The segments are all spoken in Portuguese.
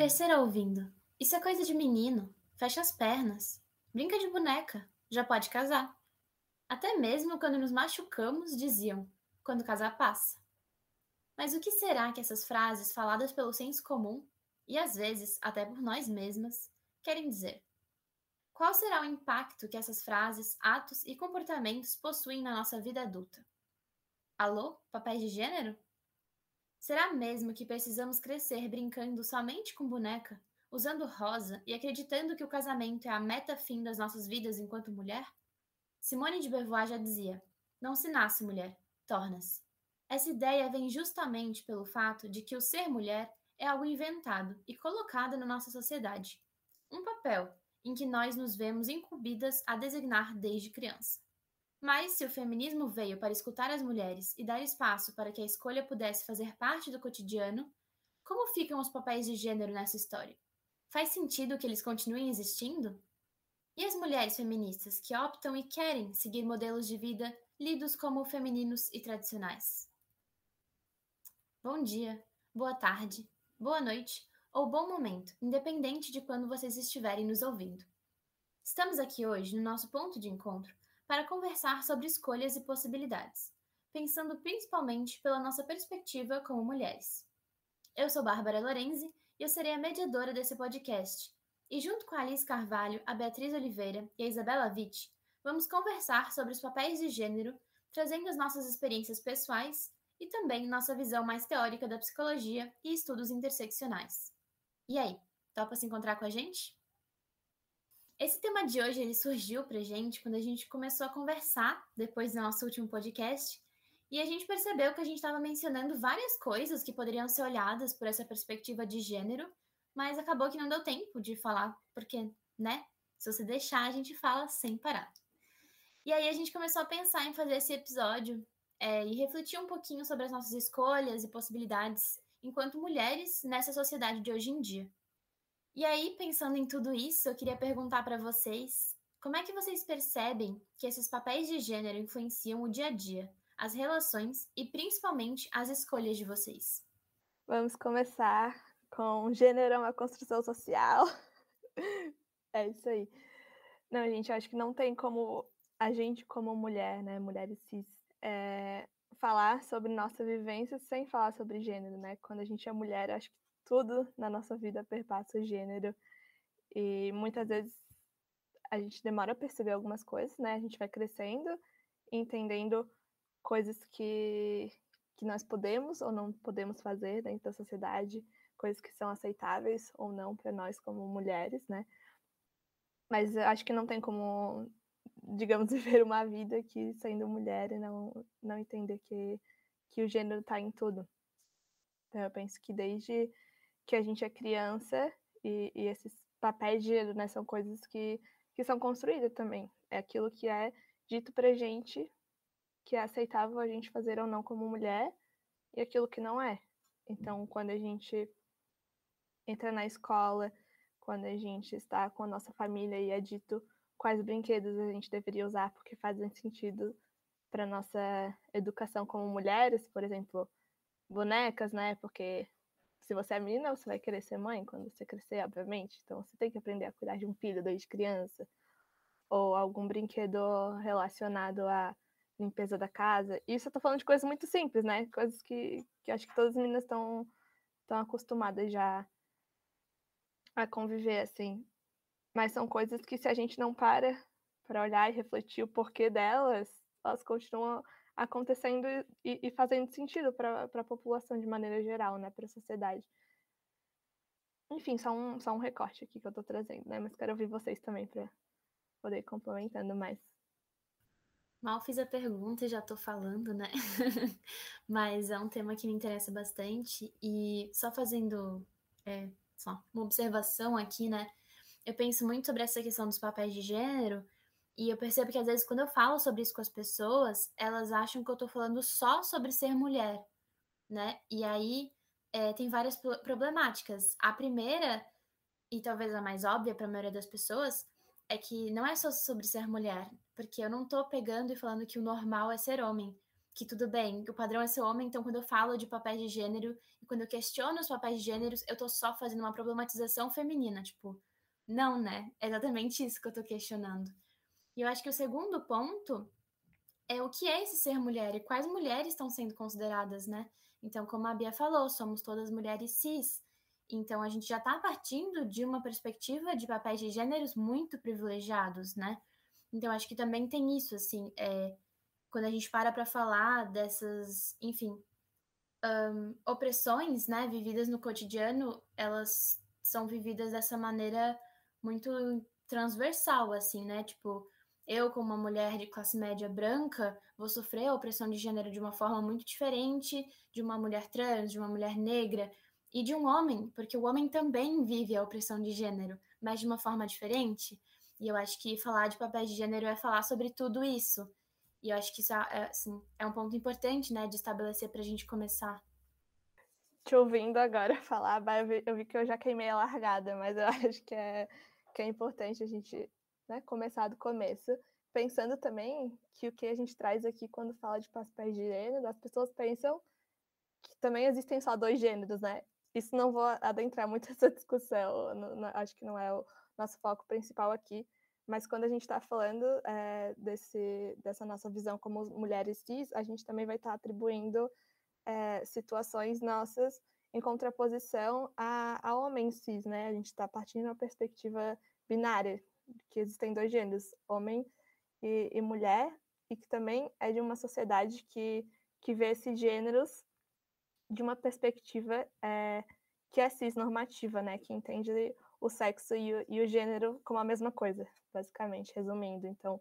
Crescer ouvindo. Isso é coisa de menino. Fecha as pernas. Brinca de boneca. Já pode casar. Até mesmo quando nos machucamos, diziam: quando casar passa. Mas o que será que essas frases, faladas pelo senso comum, e às vezes até por nós mesmas, querem dizer? Qual será o impacto que essas frases, atos e comportamentos possuem na nossa vida adulta? Alô, papéis de gênero? Será mesmo que precisamos crescer brincando somente com boneca, usando rosa e acreditando que o casamento é a meta fim das nossas vidas enquanto mulher? Simone de Beauvoir já dizia: não se nasce mulher, torna-se. Essa ideia vem justamente pelo fato de que o ser mulher é algo inventado e colocado na nossa sociedade. Um papel em que nós nos vemos incumbidas a designar desde criança. Mas se o feminismo veio para escutar as mulheres e dar espaço para que a escolha pudesse fazer parte do cotidiano, como ficam os papéis de gênero nessa história? Faz sentido que eles continuem existindo? E as mulheres feministas que optam e querem seguir modelos de vida lidos como femininos e tradicionais? Bom dia, boa tarde, boa noite ou bom momento, independente de quando vocês estiverem nos ouvindo. Estamos aqui hoje no nosso ponto de encontro para conversar sobre escolhas e possibilidades, pensando principalmente pela nossa perspectiva como mulheres. Eu sou Bárbara Lorenzi e eu serei a mediadora desse podcast. E junto com a Alice Carvalho, a Beatriz Oliveira e a Isabela Witt, vamos conversar sobre os papéis de gênero, trazendo as nossas experiências pessoais e também nossa visão mais teórica da psicologia e estudos interseccionais. E aí, topa se encontrar com a gente? Esse tema de hoje ele surgiu para gente quando a gente começou a conversar depois do nosso último podcast e a gente percebeu que a gente estava mencionando várias coisas que poderiam ser olhadas por essa perspectiva de gênero, mas acabou que não deu tempo de falar, porque, né? Se você deixar, a gente fala sem parar. E aí a gente começou a pensar em fazer esse episódio é, e refletir um pouquinho sobre as nossas escolhas e possibilidades enquanto mulheres nessa sociedade de hoje em dia. E aí, pensando em tudo isso, eu queria perguntar para vocês como é que vocês percebem que esses papéis de gênero influenciam o dia a dia, as relações e principalmente as escolhas de vocês? Vamos começar com gênero é uma construção social. é isso aí. Não, gente, eu acho que não tem como a gente, como mulher, né, mulheres cis, é, falar sobre nossa vivência sem falar sobre gênero, né? Quando a gente é mulher, acho que tudo na nossa vida perpassa o gênero. E muitas vezes a gente demora a perceber algumas coisas, né? A gente vai crescendo, entendendo coisas que, que nós podemos ou não podemos fazer dentro da sociedade, coisas que são aceitáveis ou não para nós como mulheres, né? Mas acho que não tem como, digamos, viver uma vida que sendo mulher e não, não entender que, que o gênero está em tudo. Então eu penso que desde que a gente é criança e, e esses papéis de gênero, né, são coisas que, que são construídas também. É aquilo que é dito pra gente que é aceitável a gente fazer ou não como mulher e aquilo que não é. Então, quando a gente entra na escola, quando a gente está com a nossa família e é dito quais brinquedos a gente deveria usar porque fazem sentido para nossa educação como mulheres, por exemplo, bonecas, né? Porque se você é menina, você vai querer ser mãe quando você crescer, obviamente. Então você tem que aprender a cuidar de um filho desde criança. Ou algum brinquedo relacionado à limpeza da casa. Isso eu tô falando de coisas muito simples, né? Coisas que, que acho que todas as meninas estão acostumadas já a conviver assim. Mas são coisas que se a gente não para para olhar e refletir o porquê delas, elas continuam acontecendo e, e fazendo sentido para a população de maneira geral, né, para a sociedade. Enfim, só um, só um recorte aqui que eu estou trazendo, né, mas quero ouvir vocês também para poder ir complementando mais. Mal fiz a pergunta e já estou falando, né? mas é um tema que me interessa bastante e só fazendo é, só uma observação aqui, né? Eu penso muito sobre essa questão dos papéis de gênero e eu percebo que às vezes quando eu falo sobre isso com as pessoas, elas acham que eu tô falando só sobre ser mulher, né? E aí é, tem várias problemáticas. A primeira, e talvez a mais óbvia para a maioria das pessoas, é que não é só sobre ser mulher, porque eu não tô pegando e falando que o normal é ser homem, que tudo bem, que o padrão é ser homem, então quando eu falo de papéis de gênero e quando eu questiono os papéis de gêneros, eu tô só fazendo uma problematização feminina, tipo, não, né? É exatamente isso que eu tô questionando. E eu acho que o segundo ponto é o que é esse ser mulher e quais mulheres estão sendo consideradas, né? Então, como a Bia falou, somos todas mulheres cis. Então, a gente já está partindo de uma perspectiva de papéis de gêneros muito privilegiados, né? Então, acho que também tem isso, assim, é, quando a gente para para falar dessas, enfim, um, opressões, né, vividas no cotidiano, elas são vividas dessa maneira muito transversal, assim, né? Tipo, eu, como uma mulher de classe média branca, vou sofrer a opressão de gênero de uma forma muito diferente de uma mulher trans, de uma mulher negra e de um homem, porque o homem também vive a opressão de gênero, mas de uma forma diferente. E eu acho que falar de papéis de gênero é falar sobre tudo isso. E eu acho que isso é, assim, é um ponto importante, né, de estabelecer para a gente começar. Te ouvindo agora falar, eu vi que eu já queimei a largada, mas eu acho que é, que é importante a gente né, começar do começo. Pensando também que o que a gente traz aqui quando fala de papéis de gênero, as pessoas pensam que também existem só dois gêneros, né? Isso não vou adentrar muito essa discussão, não, não, acho que não é o nosso foco principal aqui, mas quando a gente está falando é, desse, dessa nossa visão como mulheres cis, a gente também vai estar tá atribuindo é, situações nossas em contraposição a, a homens cis, né? A gente está partindo de uma perspectiva binária, que existem dois gêneros, homem e, e, mulher, e que também é de uma sociedade que, que vê esses gêneros de uma perspectiva é, que é cisnormativa, né? Que entende o sexo e o, e o gênero como a mesma coisa, basicamente, resumindo. Então,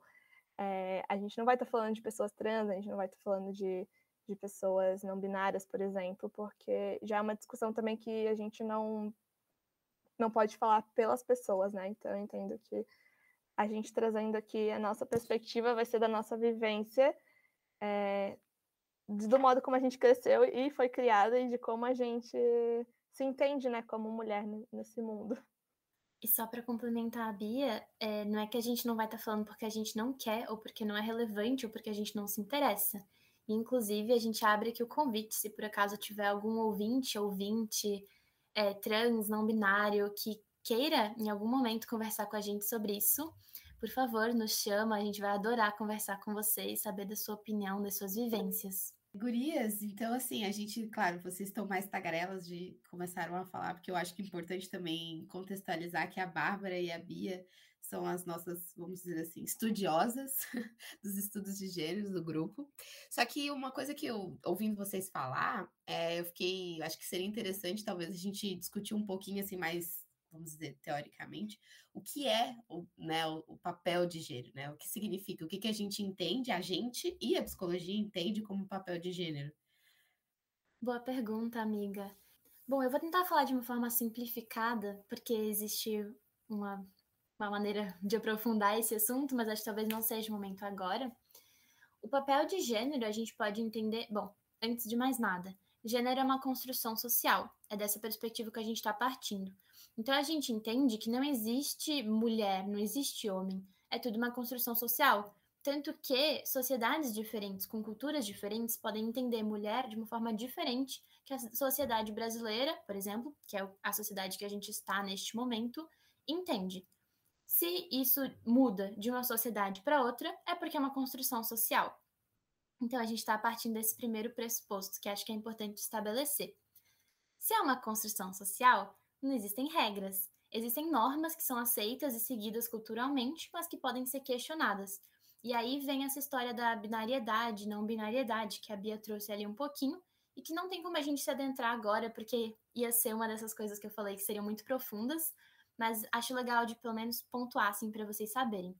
é, a gente não vai estar tá falando de pessoas trans, a gente não vai estar tá falando de, de pessoas não binárias, por exemplo, porque já é uma discussão também que a gente não não pode falar pelas pessoas, né? Então, eu entendo que a gente trazendo aqui a nossa perspectiva vai ser da nossa vivência, é, do modo como a gente cresceu e foi criada e de como a gente se entende, né, como mulher nesse mundo. E só para complementar a Bia, é, não é que a gente não vai estar tá falando porque a gente não quer, ou porque não é relevante, ou porque a gente não se interessa. Inclusive, a gente abre aqui o convite, se por acaso tiver algum ouvinte, ouvinte, é, trans, não binário, que queira em algum momento conversar com a gente sobre isso, por favor, nos chama, a gente vai adorar conversar com você e saber da sua opinião, das suas vivências. Gurias, então assim, a gente, claro, vocês estão mais tagarelas de começaram a falar, porque eu acho que é importante também contextualizar que a Bárbara e a Bia são as nossas, vamos dizer assim, estudiosas dos estudos de gêneros do grupo. Só que uma coisa que eu, ouvindo vocês falar, é, eu fiquei, acho que seria interessante talvez a gente discutir um pouquinho assim mais vamos dizer, teoricamente, o que é o, né, o, papel de gênero, né? O que significa, o que, que a gente entende, a gente e a psicologia entende como papel de gênero. Boa pergunta, amiga. Bom, eu vou tentar falar de uma forma simplificada, porque existe uma, uma maneira de aprofundar esse assunto, mas acho que talvez não seja o momento agora. O papel de gênero a gente pode entender. Bom, antes de mais nada, gênero é uma construção social. É dessa perspectiva que a gente está partindo. Então a gente entende que não existe mulher, não existe homem. É tudo uma construção social. Tanto que sociedades diferentes, com culturas diferentes, podem entender mulher de uma forma diferente que a sociedade brasileira, por exemplo, que é a sociedade que a gente está neste momento, entende. Se isso muda de uma sociedade para outra, é porque é uma construção social. Então a gente está partindo desse primeiro pressuposto que acho que é importante estabelecer. Se é uma construção social, não existem regras. Existem normas que são aceitas e seguidas culturalmente, mas que podem ser questionadas. E aí vem essa história da binariedade, não binariedade, que a Bia trouxe ali um pouquinho, e que não tem como a gente se adentrar agora, porque ia ser uma dessas coisas que eu falei que seriam muito profundas, mas acho legal de pelo menos pontuar assim para vocês saberem.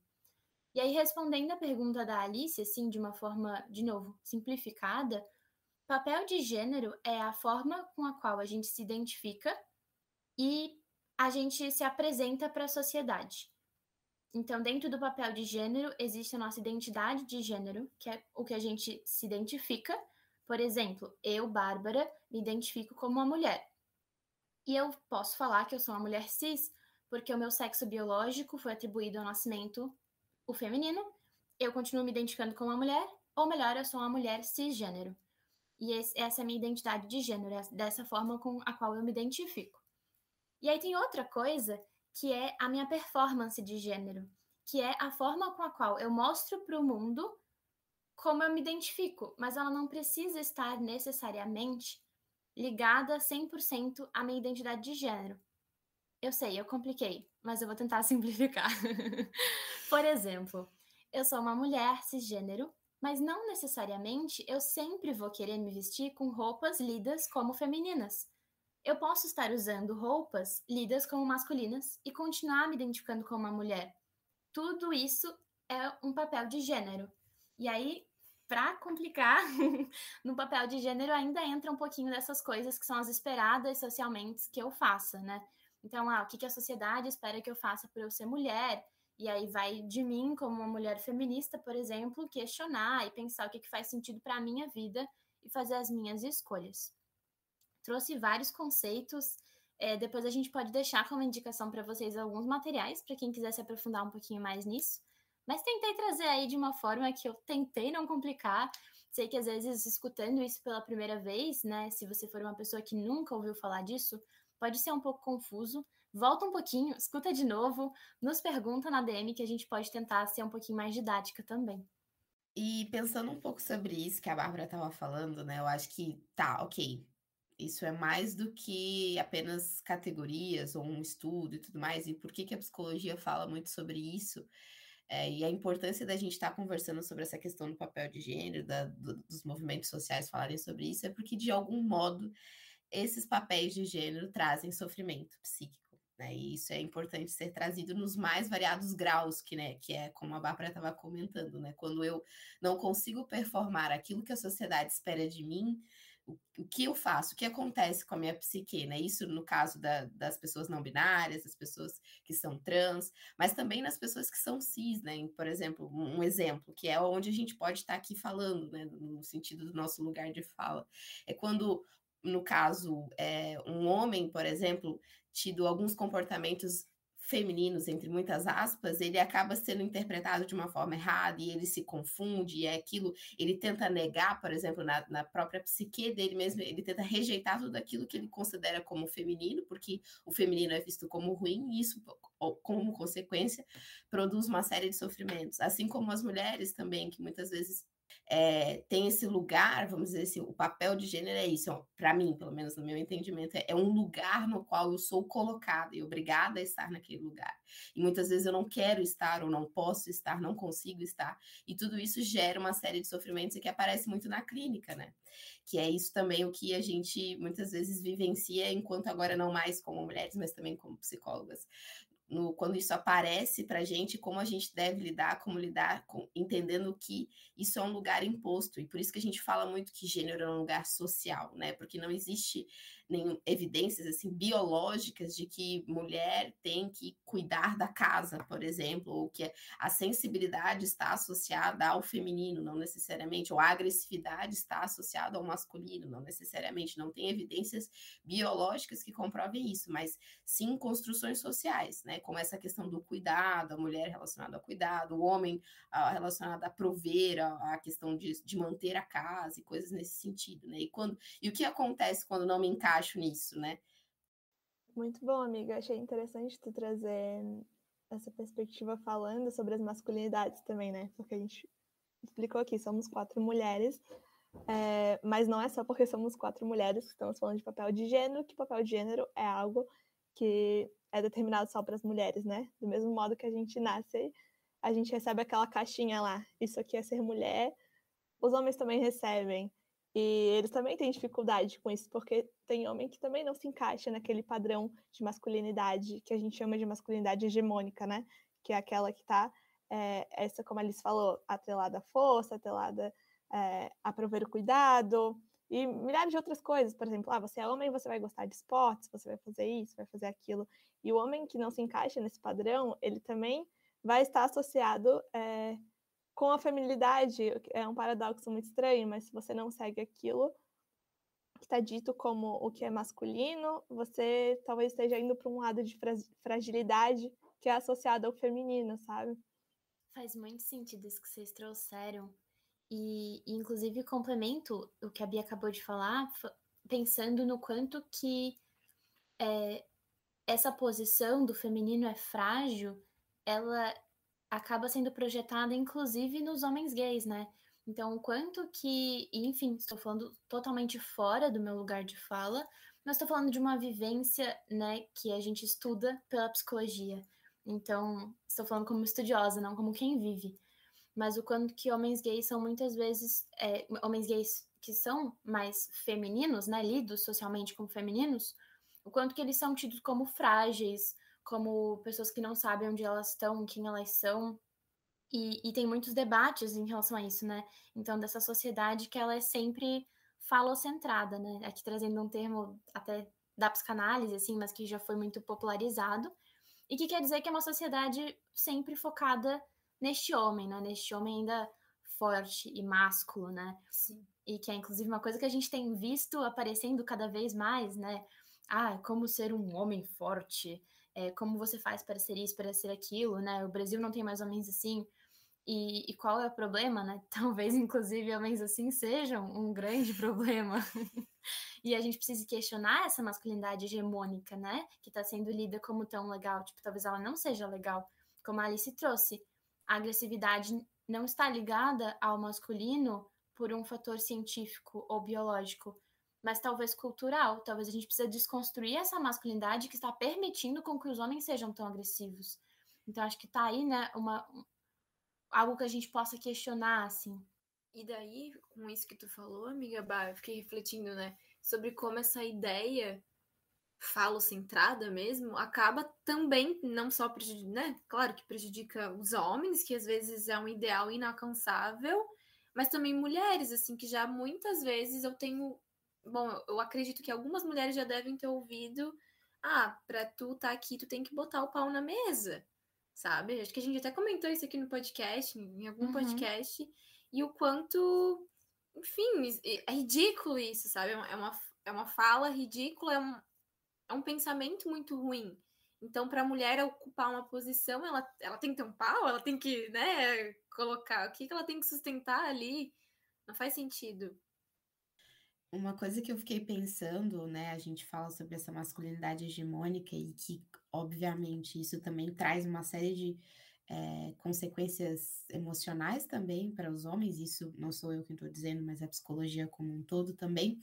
E aí respondendo a pergunta da Alice, assim, de uma forma, de novo, simplificada, papel de gênero é a forma com a qual a gente se identifica e a gente se apresenta para a sociedade. Então, dentro do papel de gênero, existe a nossa identidade de gênero, que é o que a gente se identifica. Por exemplo, eu, Bárbara, me identifico como uma mulher. E eu posso falar que eu sou uma mulher cis, porque o meu sexo biológico foi atribuído ao nascimento o feminino. Eu continuo me identificando como uma mulher ou melhor, eu sou uma mulher cisgênero. E esse, essa é a minha identidade de gênero, é dessa forma com a qual eu me identifico. E aí tem outra coisa que é a minha performance de gênero, que é a forma com a qual eu mostro para o mundo como eu me identifico, mas ela não precisa estar necessariamente ligada 100% à minha identidade de gênero. Eu sei, eu compliquei, mas eu vou tentar simplificar. Por exemplo, eu sou uma mulher cisgênero, mas não necessariamente eu sempre vou querer me vestir com roupas lidas como femininas. Eu posso estar usando roupas lidas como masculinas e continuar me identificando como uma mulher. Tudo isso é um papel de gênero. E aí, para complicar, no papel de gênero ainda entra um pouquinho dessas coisas que são as esperadas socialmente que eu faça, né? Então, ah, o que, que a sociedade espera que eu faça por eu ser mulher? E aí vai de mim, como uma mulher feminista, por exemplo, questionar e pensar o que, que faz sentido para a minha vida e fazer as minhas escolhas. Trouxe vários conceitos. É, depois a gente pode deixar como indicação para vocês alguns materiais, para quem quiser se aprofundar um pouquinho mais nisso. Mas tentei trazer aí de uma forma que eu tentei não complicar. Sei que às vezes escutando isso pela primeira vez, né, se você for uma pessoa que nunca ouviu falar disso, pode ser um pouco confuso. Volta um pouquinho, escuta de novo, nos pergunta na DM que a gente pode tentar ser um pouquinho mais didática também. E pensando um pouco sobre isso que a Bárbara estava falando, né? Eu acho que tá, ok. Isso é mais do que apenas categorias ou um estudo e tudo mais. E por que, que a psicologia fala muito sobre isso? É, e a importância da gente estar tá conversando sobre essa questão do papel de gênero, da, do, dos movimentos sociais falarem sobre isso, é porque, de algum modo, esses papéis de gênero trazem sofrimento psíquico, né? E isso é importante ser trazido nos mais variados graus, que, né, que é como a Bárbara estava comentando, né? Quando eu não consigo performar aquilo que a sociedade espera de mim, o, que eu faço, o que acontece com a minha psique, né? Isso no caso da, das pessoas não binárias, das pessoas que são trans, mas também nas pessoas que são cis, né? Por exemplo, um, um exemplo que é onde a gente pode estar aqui falando, né? No sentido do nosso lugar de fala, é quando no caso, é, um homem, por exemplo, tido alguns comportamentos femininos, entre muitas aspas, ele acaba sendo interpretado de uma forma errada e ele se confunde, e é aquilo, ele tenta negar, por exemplo, na, na própria psique dele mesmo, ele tenta rejeitar tudo aquilo que ele considera como feminino, porque o feminino é visto como ruim, e isso, como consequência, produz uma série de sofrimentos. Assim como as mulheres também, que muitas vezes é, tem esse lugar, vamos dizer assim, o papel de gênero é isso, para mim, pelo menos no meu entendimento, é, é, um lugar no qual eu sou colocada e obrigada a estar naquele lugar. E muitas vezes eu não quero estar, ou não posso estar, não consigo estar, e tudo isso gera uma série de sofrimentos que aparece muito na clínica, né? Que é isso também o que a gente muitas vezes vivencia, enquanto agora não mais como mulheres, mas também como psicólogas no, quando isso aparece para a gente, como a gente deve lidar, como lidar, com, entendendo que isso é um lugar imposto. E por isso que a gente fala muito que gênero é um lugar social, né? Porque não existe nenhum, evidências assim biológicas de que mulher tem que cuidar da casa, por exemplo, ou que a sensibilidade está associada ao feminino, não necessariamente, ou a agressividade está associada ao masculino, não necessariamente. Não tem evidências biológicas que comprovem isso, mas sim construções sociais, né? Como essa questão do cuidado, a mulher relacionada ao cuidado, o homem relacionado a prover, a, a questão de, de manter a casa e coisas nesse sentido, né? E, quando, e o que acontece quando não me encaixa acho nisso, né? Muito bom, amiga. Achei interessante tu trazer essa perspectiva falando sobre as masculinidades também, né? Porque a gente explicou aqui, somos quatro mulheres, é, mas não é só porque somos quatro mulheres que estamos falando de papel de gênero, que papel de gênero é algo que é determinado só para as mulheres, né? Do mesmo modo que a gente nasce, a gente recebe aquela caixinha lá, isso aqui é ser mulher, os homens também recebem. E eles também têm dificuldade com isso, porque tem homem que também não se encaixa naquele padrão de masculinidade que a gente chama de masculinidade hegemônica, né? Que é aquela que está, é, essa, como a Alice falou, atrelada à força, atrelada é, a prover o cuidado, e milhares de outras coisas. Por exemplo, ah, você é homem, você vai gostar de esportes, você vai fazer isso, vai fazer aquilo. E o homem que não se encaixa nesse padrão, ele também vai estar associado é, com a feminilidade, é um paradoxo muito estranho, mas se você não segue aquilo que está dito como o que é masculino, você talvez esteja indo para um lado de fragilidade que é associado ao feminino, sabe? Faz muito sentido isso que vocês trouxeram. E, inclusive, complemento o que a Bia acabou de falar, pensando no quanto que é, essa posição do feminino é frágil, ela acaba sendo projetada, inclusive, nos homens gays, né? Então, o quanto que, enfim, estou falando totalmente fora do meu lugar de fala, mas estou falando de uma vivência, né, que a gente estuda pela psicologia. Então, estou falando como estudiosa, não como quem vive. Mas o quanto que homens gays são muitas vezes, é, homens gays que são mais femininos, né, lidos socialmente como femininos, o quanto que eles são tidos como frágeis, como pessoas que não sabem onde elas estão, quem elas são. E, e tem muitos debates em relação a isso, né? Então, dessa sociedade que ela é sempre falocentrada, né? Aqui trazendo um termo até da psicanálise, assim, mas que já foi muito popularizado, e que quer dizer que é uma sociedade sempre focada neste homem, né? Neste homem ainda forte e másculo, né? Sim. E que é inclusive uma coisa que a gente tem visto aparecendo cada vez mais, né? Ah, como ser um homem forte, é, como você faz para ser isso, para ser aquilo, né? O Brasil não tem mais homens assim. E, e, qual é o problema, né? Talvez, inclusive, homens assim sejam um grande problema. e a gente precisa questionar essa masculinidade hegemônica, né? Que está sendo lida como tão legal. Tipo, talvez ela não seja legal, como a Alice trouxe. A agressividade não está ligada ao masculino por um fator científico ou biológico, mas talvez cultural. Talvez a gente precise desconstruir essa masculinidade que está permitindo com que os homens sejam tão agressivos. Então, acho que está aí, né, uma, algo que a gente possa questionar, assim. E daí, com isso que tu falou, amiga Bah, eu fiquei refletindo, né, sobre como essa ideia falo-centrada mesmo, acaba também, não só prejudicando, né, claro que prejudica os homens, que às vezes é um ideal inalcançável, mas também mulheres, assim, que já muitas vezes eu tenho, bom, eu acredito que algumas mulheres já devem ter ouvido, ah, pra tu tá aqui, tu tem que botar o pau na mesa, sabe? Acho que a gente até comentou isso aqui no podcast, em algum uhum. podcast, e o quanto, enfim, é ridículo isso, sabe? É uma, é uma fala ridícula, é um, é um pensamento muito ruim. Então, para a mulher ocupar uma posição, ela, ela tem que ter um pau, ela tem que, né, colocar o que, que ela tem que sustentar ali. Não faz sentido. Uma coisa que eu fiquei pensando, né, a gente fala sobre essa masculinidade hegemônica e que, obviamente, isso também traz uma série de é, consequências emocionais também para os homens, isso não sou eu quem estou dizendo, mas a psicologia como um todo também.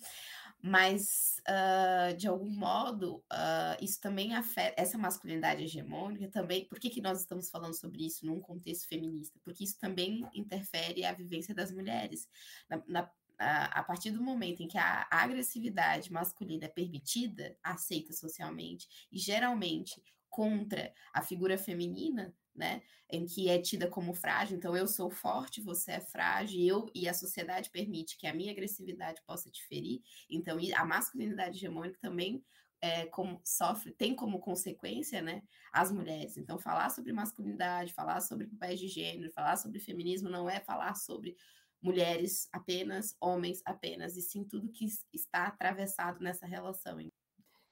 Mas, uh, de algum modo, uh, isso também afeta, essa masculinidade hegemônica também, por que, que nós estamos falando sobre isso num contexto feminista? Porque isso também interfere a vivência das mulheres. Na, na a, partir do momento em que a agressividade masculina é permitida, aceita socialmente, e geralmente contra a figura feminina, né, em que é tida como frágil, então eu sou forte, você é frágil, eu e a sociedade permite que a minha agressividade possa te ferir, então a masculinidade hegemônica também é, como, sofre, tem como consequência, né, as mulheres. Então falar sobre masculinidade, falar sobre papéis de gênero, falar sobre feminismo não é falar sobre mulheres apenas, homens apenas, e sim tudo que está atravessado nessa relação.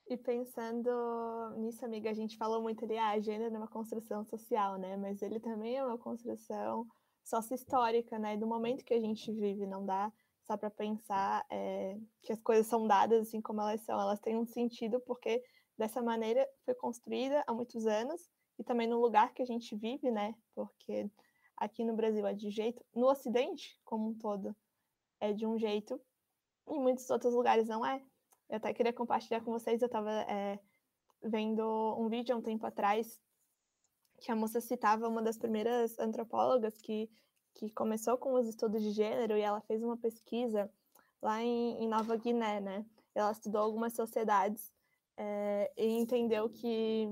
E pensando nisso, amiga, a gente falou muito ali, ah, gênero é uma construção social, né? Mas ele também é uma construção sócio-histórica, né? Do momento que a gente vive, não dá só para pensar é, que as coisas são dadas assim como elas são, elas têm um sentido porque dessa maneira foi construída há muitos anos e também no lugar que a gente vive, né? Porque aqui no Brasil é de jeito, no Ocidente como um todo é de um jeito, em muitos outros lugares não é. Eu até queria compartilhar com vocês, eu estava é, vendo um vídeo há um tempo atrás que a moça citava uma das primeiras antropólogas que, que começou com os estudos de gênero e ela fez uma pesquisa lá em, em Nova Guiné, né? Ela estudou algumas sociedades é, e entendeu que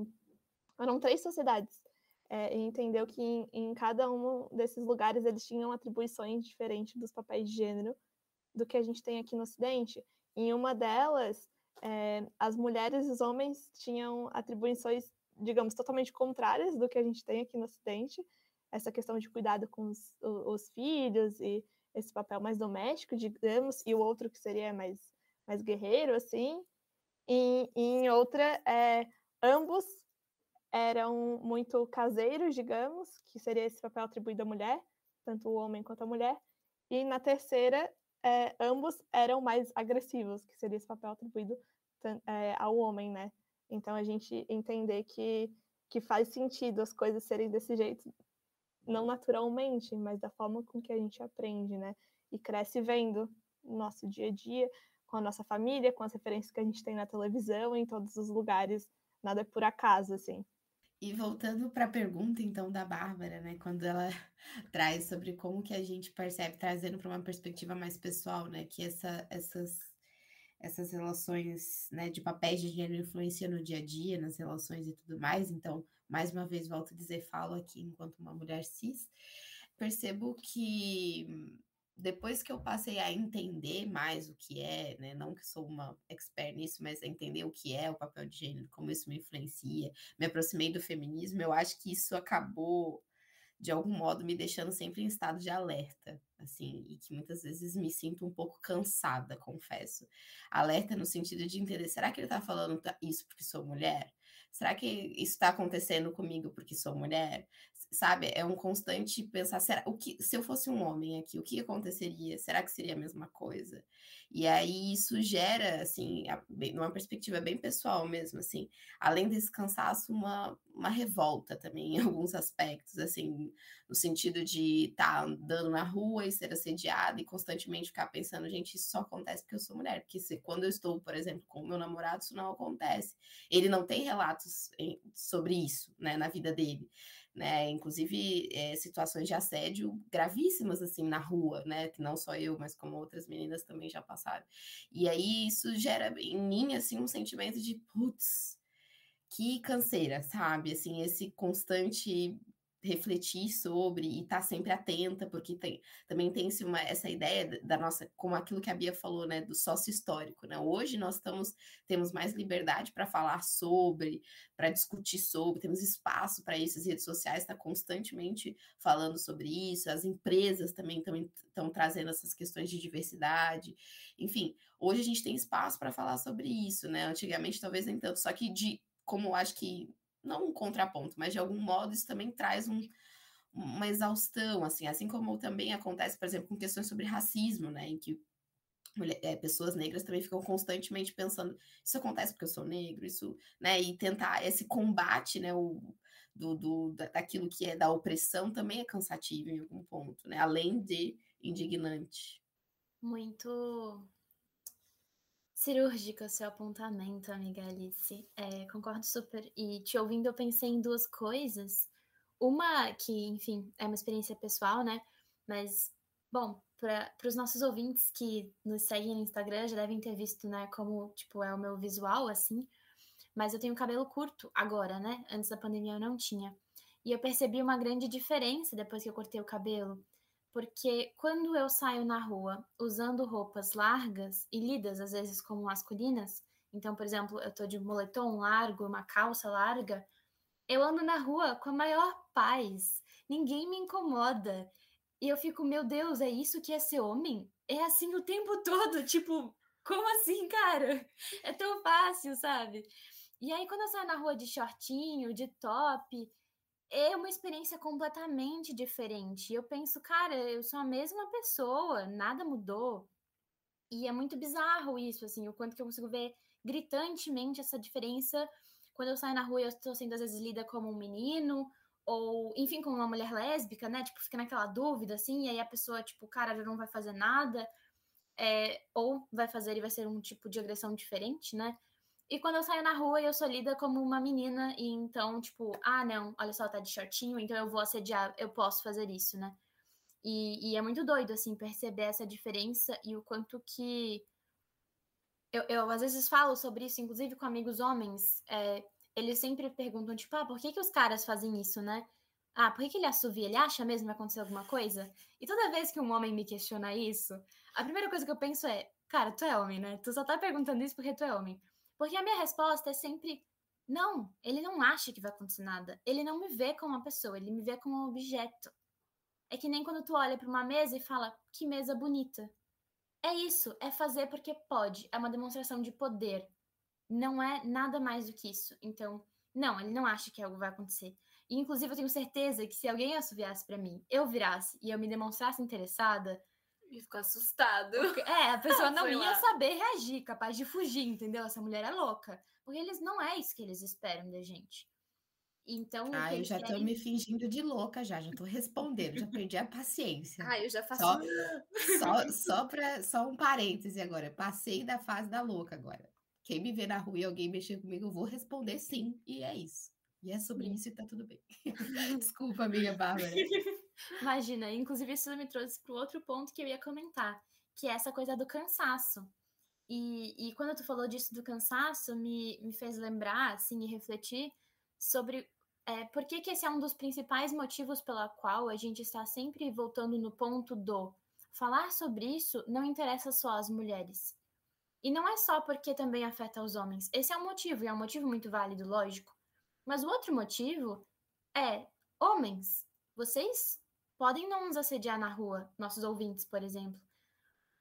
eram três sociedades é, e entendeu que em, em, cada um desses lugares eles tinham atribuições diferentes dos papéis de gênero do que a gente tem aqui no Ocidente. Em uma delas, é, as mulheres e os homens tinham atribuições, digamos, totalmente contrárias do que a gente tem aqui no Ocidente. Essa questão de cuidado com os, os filhos e esse papel mais doméstico, digamos, e o outro que seria mais, mais guerreiro, assim. E, e em outra, é, ambos eram muito caseiros, digamos, que seria esse papel atribuído à mulher, tanto o homem quanto a mulher, E na terceira, é, ambos eram mais agressivos, que seria esse papel atribuído é, ao homem, né? Então a gente entender que, que faz sentido as coisas serem desse jeito, não naturalmente, mas da forma com que a gente aprende, né? E cresce vendo no nosso dia a dia, com a nossa família, com as referências que a gente tem na televisão, em todos os lugares. Nada é por acaso, assim. E voltando para a pergunta, então, da Bárbara, né? Quando ela traz sobre como que a gente percebe, trazendo para uma perspectiva mais pessoal, né? Que essa, essas, essas relações né, de papéis de gênero influenciam no dia a dia, nas relações e tudo mais. Então, mais uma vez, volto a dizer, falo aqui enquanto uma mulher cis. Percebo que depois que eu passei a entender mais o que é, né, não que sou uma expert nisso, mas a entender o que é o papel de gênero, como isso me influencia, me aproximei do feminismo, eu acho que isso acabou de algum modo me deixando sempre em estado de alerta, assim, e que muitas vezes me sinto um pouco cansada, confesso. Alerta no sentido de entender, será que ele tá falando isso porque sou mulher? Será que isso está acontecendo comigo porque sou mulher? Sabe? É um constante pensar, será, o que, se eu fosse um homem aqui, o que aconteceria? Será que seria a mesma coisa? E aí isso gera, assim, a, numa perspectiva bem pessoal mesmo, assim, além desse cansaço, uma, uma revolta também em alguns aspectos, assim, no sentido de estar tá andando na rua e ser assediada e constantemente ficar pensando, gente, isso só acontece porque eu sou mulher, porque se, quando eu estou, por exemplo, com o meu namorado, isso não acontece. Ele não tem relatos em, sobre isso, né, na vida dele né? Inclusive é, situações de assédio gravíssimas assim na rua, né? Que não só eu, mas como outras meninas também já passaram. E aí isso gera em mim assim um sentimento de putz, que canseira, sabe? Assim, esse constante refletir sobre e estar tá sempre atenta, porque tem, também tem-se uma, essa ideia da nossa, como aquilo que a Bia falou, né, do sócio histórico, né? Hoje nós estamos, temos mais liberdade para falar sobre, para discutir sobre, temos espaço para isso, as redes sociais estão tá constantemente falando sobre isso, as empresas também estão trazendo essas questões de diversidade, enfim, hoje a gente tem espaço para falar sobre isso, né? Antigamente talvez nem tanto, só que de como acho que não um contraponto, mas de algum modo isso também traz um, uma exaustão, assim, assim como também acontece, por exemplo, com questões sobre racismo, né, em que mulher, é, pessoas negras também ficam constantemente pensando, isso acontece porque eu sou negro, isso, né, e tentar esse combate, né, o, do, do, daquilo que é da opressão também é cansativo em algum ponto, né, além de indignante. Muito cirúrgico o seu apontamento, amiga Alice. É, concordo super. E te ouvindo, eu pensei em duas coisas. Uma que, enfim, é uma experiência pessoal, né? Mas, bom, para os nossos ouvintes que nos seguem no Instagram já devem ter visto, né, como, tipo, é o meu visual, assim. Mas eu tenho cabelo curto agora, né? Antes da pandemia eu não tinha. E eu percebi uma grande diferença depois que eu cortei o cabelo porque quando eu saio na rua usando roupas largas e lidas às vezes como masculinas, então, por exemplo, eu tô de moletom largo, uma calça larga, eu ando na rua com a maior paz, ninguém me incomoda. E eu fico, meu Deus, é isso que é ser homem? É assim o tempo todo, tipo, como assim, cara? É tão fácil, sabe? E aí, quando eu saio na rua de shortinho, de top, é uma experiência completamente diferente. Eu penso, cara, eu sou a mesma pessoa, nada mudou. E é muito bizarro isso, assim, o quanto que eu consigo ver gritantemente essa diferença quando eu saio na rua eu estou sendo às vezes lida como um menino, ou enfim, como uma mulher lésbica, né? Tipo, fica naquela dúvida, assim, e aí a pessoa, tipo, cara, já não vai fazer nada, é, ou vai fazer e vai ser um tipo de agressão diferente, né? E quando eu saio na rua, eu sou lida como uma menina, e então, tipo, ah, não, olha só, tá de shortinho, então eu vou assediar, eu posso fazer isso, né? E, e é muito doido, assim, perceber essa diferença e o quanto que. Eu, eu às vezes falo sobre isso, inclusive com amigos homens, é, eles sempre perguntam, tipo, ah, por que, que os caras fazem isso, né? Ah, por que, que ele assovia? Ele acha mesmo que vai acontecer alguma coisa? E toda vez que um homem me questiona isso, a primeira coisa que eu penso é, cara, tu é homem, né? Tu só tá perguntando isso porque tu é homem. Porque a minha resposta é sempre: não, ele não acha que vai acontecer nada. Ele não me vê como uma pessoa, ele me vê como um objeto. É que nem quando tu olha para uma mesa e fala: que mesa bonita. É isso, é fazer porque pode, é uma demonstração de poder. Não é nada mais do que isso. Então, não, ele não acha que algo vai acontecer. E, inclusive, eu tenho certeza que se alguém assoviasse para mim, eu virasse e eu me demonstrasse interessada, E ficar assustado. Porque- É, a pessoa não ia lá. saber reagir, capaz de fugir, entendeu? Essa mulher é louca. Porque eles não é isso que eles esperam da gente. Então, Ah, eu já tô querem- me fingindo de louca já, já tô respondendo, já perdi a paciência. Ah, eu já faço. Só, só, só, pra, só um parêntese agora. Passei da fase da louca agora. Quem me vê na rua e alguém mexer comigo, eu vou responder sim. E é isso. E é sobre isso e tá tudo bem. Desculpa, amiga Bárbara. Imagina, inclusive isso me trouxe para o outro ponto que eu ia comentar, que é essa coisa do cansaço. E, e quando tu falou disso do cansaço, me, me fez lembrar, assim, e refletir sobre é, por que, que esse é um dos principais motivos pela qual a gente está sempre voltando no ponto do falar sobre isso não interessa só às mulheres. E não é só porque também afeta os homens. Esse é um motivo, e é um motivo muito válido, lógico. Mas o outro motivo é, homens, vocês podem não nos assediar na rua, nossos ouvintes, por exemplo.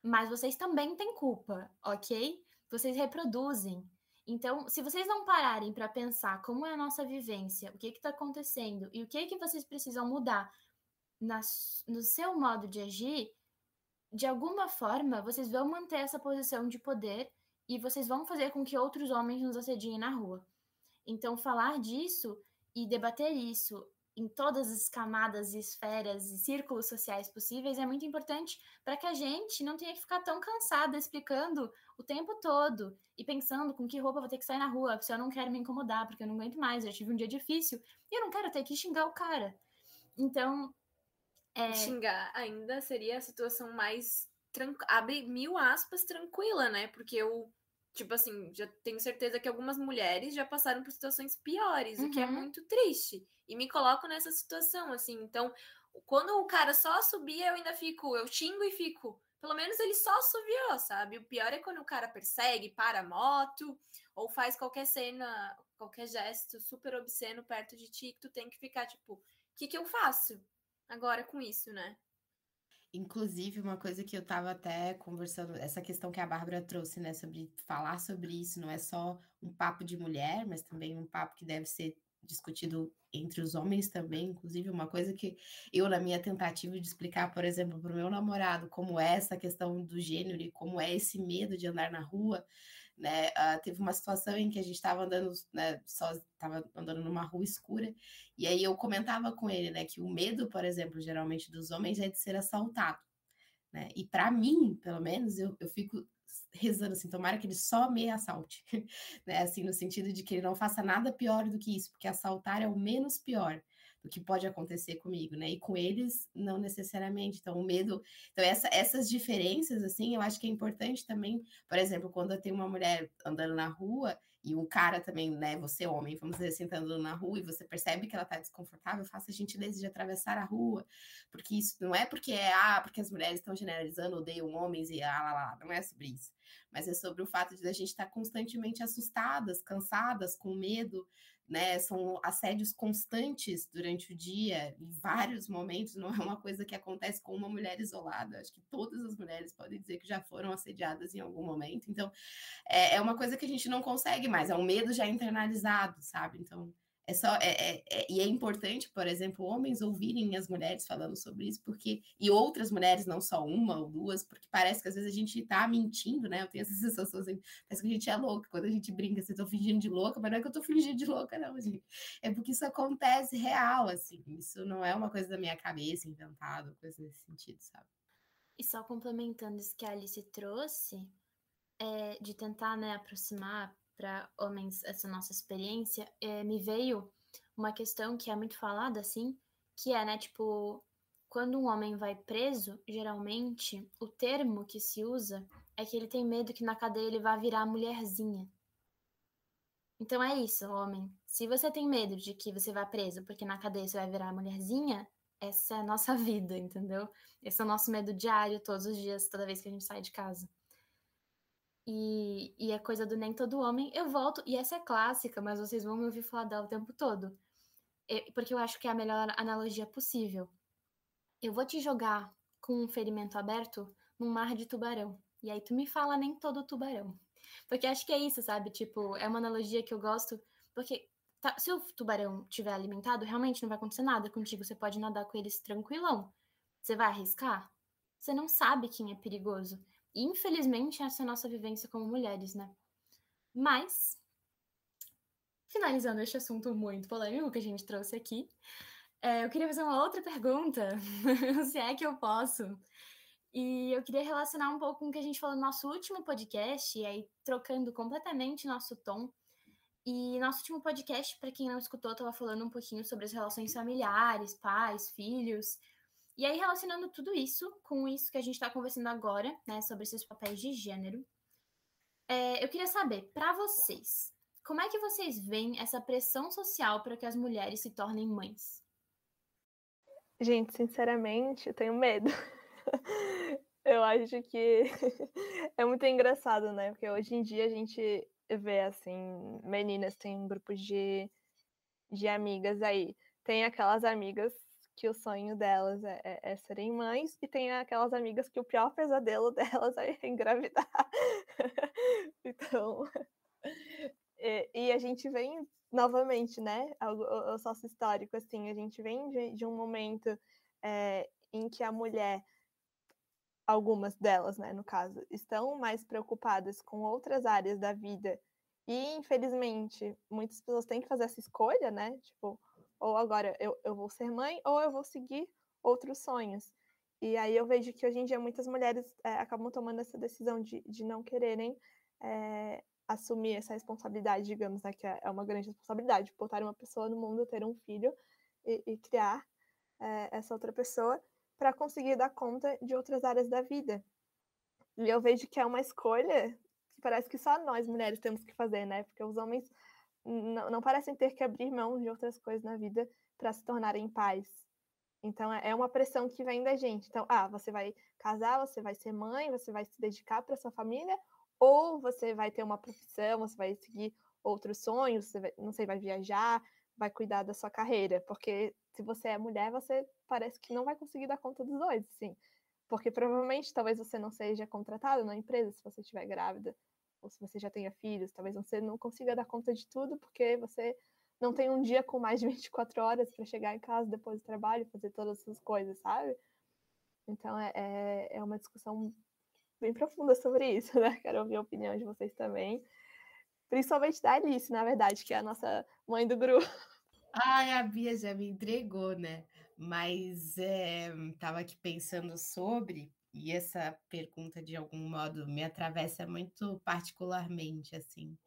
Mas vocês também têm culpa, ok? Vocês reproduzem. Então, se vocês não pararem para pensar como é a nossa vivência, o que está acontecendo e o que, que vocês precisam mudar na no seu modo de agir, de alguma forma vocês vão manter essa posição de poder e vocês vão fazer com que outros homens nos assediem na rua. Então, falar disso e debater isso em todas as camadas e esferas e círculos sociais possíveis é muito importante para que a gente não tenha que ficar tão cansada explicando o tempo todo e pensando com que roupa vou ter que sair na rua, se eu não quero me incomodar, porque eu não aguento mais, eu tive um dia difícil e eu não quero ter que xingar o cara. Então, é, Xingar ainda seria a situação mais tran... abre mil aspas tranquila, né? Porque eu, tipo assim, já tenho certeza que algumas mulheres já passaram por situações piores, o que é Uhum. muito triste. E me coloco nessa situação, assim. Então, quando o cara só subia, eu ainda fico, eu xingo e fico. Pelo menos ele só subiu, sabe? O pior é quando o cara persegue, para a moto, ou faz qualquer cena, qualquer gesto super obsceno perto de ti, que tu tem que ficar, tipo, o que que eu faço agora com isso, né? Inclusive, uma coisa que eu estava até conversando, essa questão que a Bárbara trouxe, né, sobre falar sobre isso, não é só um papo de mulher, mas também um papo que deve ser discutido entre os homens também. Inclusive, uma coisa que eu, na minha tentativa de explicar, por exemplo, para o meu namorado, como é essa questão do gênero e como é esse medo de andar na rua, né, ah, teve uma situação em que a gente estava andando, né, só estava andando numa rua escura e aí eu comentava com ele, né, que o medo, por exemplo, geralmente dos homens é de ser assaltado, né? E para mim, pelo menos, eu, eu fico rezando assim, tomara que ele só me assalte, né? Assim, no sentido de que ele não faça nada pior do que isso, porque assaltar é o menos pior do que pode acontecer comigo, né? E com eles, não necessariamente. Então, o medo. Então, essa, essas diferenças, assim, eu acho que é importante também, por exemplo, quando eu tenho uma mulher andando na rua e um cara também, né? Você, homem, vamos dizer assim, tá andando na rua e você percebe que ela tá desconfortável, faça a gentileza de atravessar a rua, porque isso não é porque é, ah, porque as mulheres estão generalizando, odeiam homens e ah, lá, lá, não é sobre isso. Mas é sobre o fato de a gente estar constantemente assustadas, cansadas, com medo, né? São assédios constantes durante o dia, em vários momentos, não é uma coisa que acontece com uma mulher isolada. Acho que todas as mulheres podem dizer que já foram assediadas em algum momento. Então, é, é uma coisa que a gente não consegue mais, é um medo já internalizado, sabe? Então, é só. É, é- é- e é importante, por exemplo, homens ouvirem as mulheres falando sobre isso, porque. E outras mulheres, não só uma ou duas, porque parece que às vezes a gente tá mentindo, né? Eu tenho essa sensação assim, parece que a gente é louca. Quando a gente brinca, assim, tô fingindo de louca, mas não é que eu tô fingindo de louca, não, gente. É porque isso acontece real, assim. Isso não é uma coisa da minha cabeça, inventado, coisa nesse sentido, sabe? E só complementando isso que a Alice trouxe, é, de tentar né, aproximar para homens essa nossa experiência, é, me veio uma questão que é muito falada assim, que é, né, tipo, quando um homem vai preso, geralmente o termo que se usa é que ele tem medo que na cadeia ele vá virar mulherzinha. Então é isso, homem. Se você tem medo de que você vá preso porque na cadeia você vai virar mulherzinha, essa é a nossa vida, entendeu? Esse é o nosso medo diário, todos os dias, toda vez que a gente sai de casa. E, e é coisa do nem todo homem. Eu volto, e essa é clássica, mas vocês vão me ouvir falar dela o tempo todo. Porque eu acho que é a melhor analogia possível. Eu vou te jogar com um ferimento aberto num mar de tubarão. E aí tu me fala nem todo tubarão. Porque acho que é isso, sabe? Tipo, é uma analogia que eu gosto. Porque tá- se o tubarão tiver alimentado, realmente não vai acontecer nada contigo. Você pode nadar com eles tranquilão. Você vai arriscar? você não sabe quem é perigoso. Infelizmente, essa é a nossa vivência como mulheres, né? Mas, finalizando este assunto muito polêmico que a gente trouxe aqui, é, eu queria fazer uma outra pergunta, se é que eu posso. E eu queria relacionar um pouco com o que a gente falou no nosso último podcast, e aí trocando completamente nosso tom. E nosso último podcast, para quem não escutou, estava falando um pouquinho sobre as relações familiares, pais, filhos. E aí, relacionando tudo isso com isso que a gente está conversando agora, né, sobre esses papéis de gênero, é, eu queria saber, para vocês, como é que vocês veem essa pressão social para que as mulheres se tornem mães? Gente, sinceramente, eu tenho medo. eu acho que é muito engraçado, né? Porque hoje em dia a gente vê, assim, meninas têm grupos de, de amigas aí. Tem aquelas amigas que o sonho delas é, é, é, serem mães, e tem aquelas amigas que o pior pesadelo delas é engravidar. então, e, e, a gente vem novamente, né, o, o sócio histórico, assim, a gente vem de, de um momento é, em que a mulher, algumas delas, né, no caso, estão mais preocupadas com outras áreas da vida, e infelizmente muitas pessoas têm que fazer essa escolha, né, tipo, ou agora eu, eu vou ser mãe, ou eu vou seguir outros sonhos. E aí eu vejo que hoje em dia muitas mulheres é, acabam tomando essa decisão de, de não quererem é, assumir essa responsabilidade, digamos, né, que é, é uma grande responsabilidade, botar uma pessoa no mundo, ter um filho e, e criar é, essa outra pessoa para conseguir dar conta de outras áreas da vida. E eu vejo que é uma escolha que parece que só nós mulheres temos que fazer, né? Porque os homens não, não parecem ter que abrir mão de outras coisas na vida para se tornarem pais. Então é, é uma pressão que vem da gente. Então, ah, você vai casar, você vai ser mãe, você vai se dedicar para sua família, ou você vai ter uma profissão, você vai seguir outros sonhos, você vai, não sei, vai viajar, vai cuidar da sua carreira, porque se você é mulher, você parece que não vai conseguir dar conta dos dois, sim. Porque provavelmente talvez você não seja contratado na empresa se você estiver grávida, ou se você já tenha filhos, talvez você não consiga dar conta de tudo porque você não tem um dia com mais de 24 horas para chegar em casa depois do trabalho, fazer todas essas coisas, sabe? Então é, é, é uma discussão bem profunda sobre isso, né? Quero ouvir a opinião de vocês também. Principalmente da Alice, na verdade, que é a nossa mãe do grupo. Ai, a Bia já me entregou, né? Mas é, tava aqui pensando sobre, e essa pergunta, de algum modo, me atravessa muito particularmente, assim,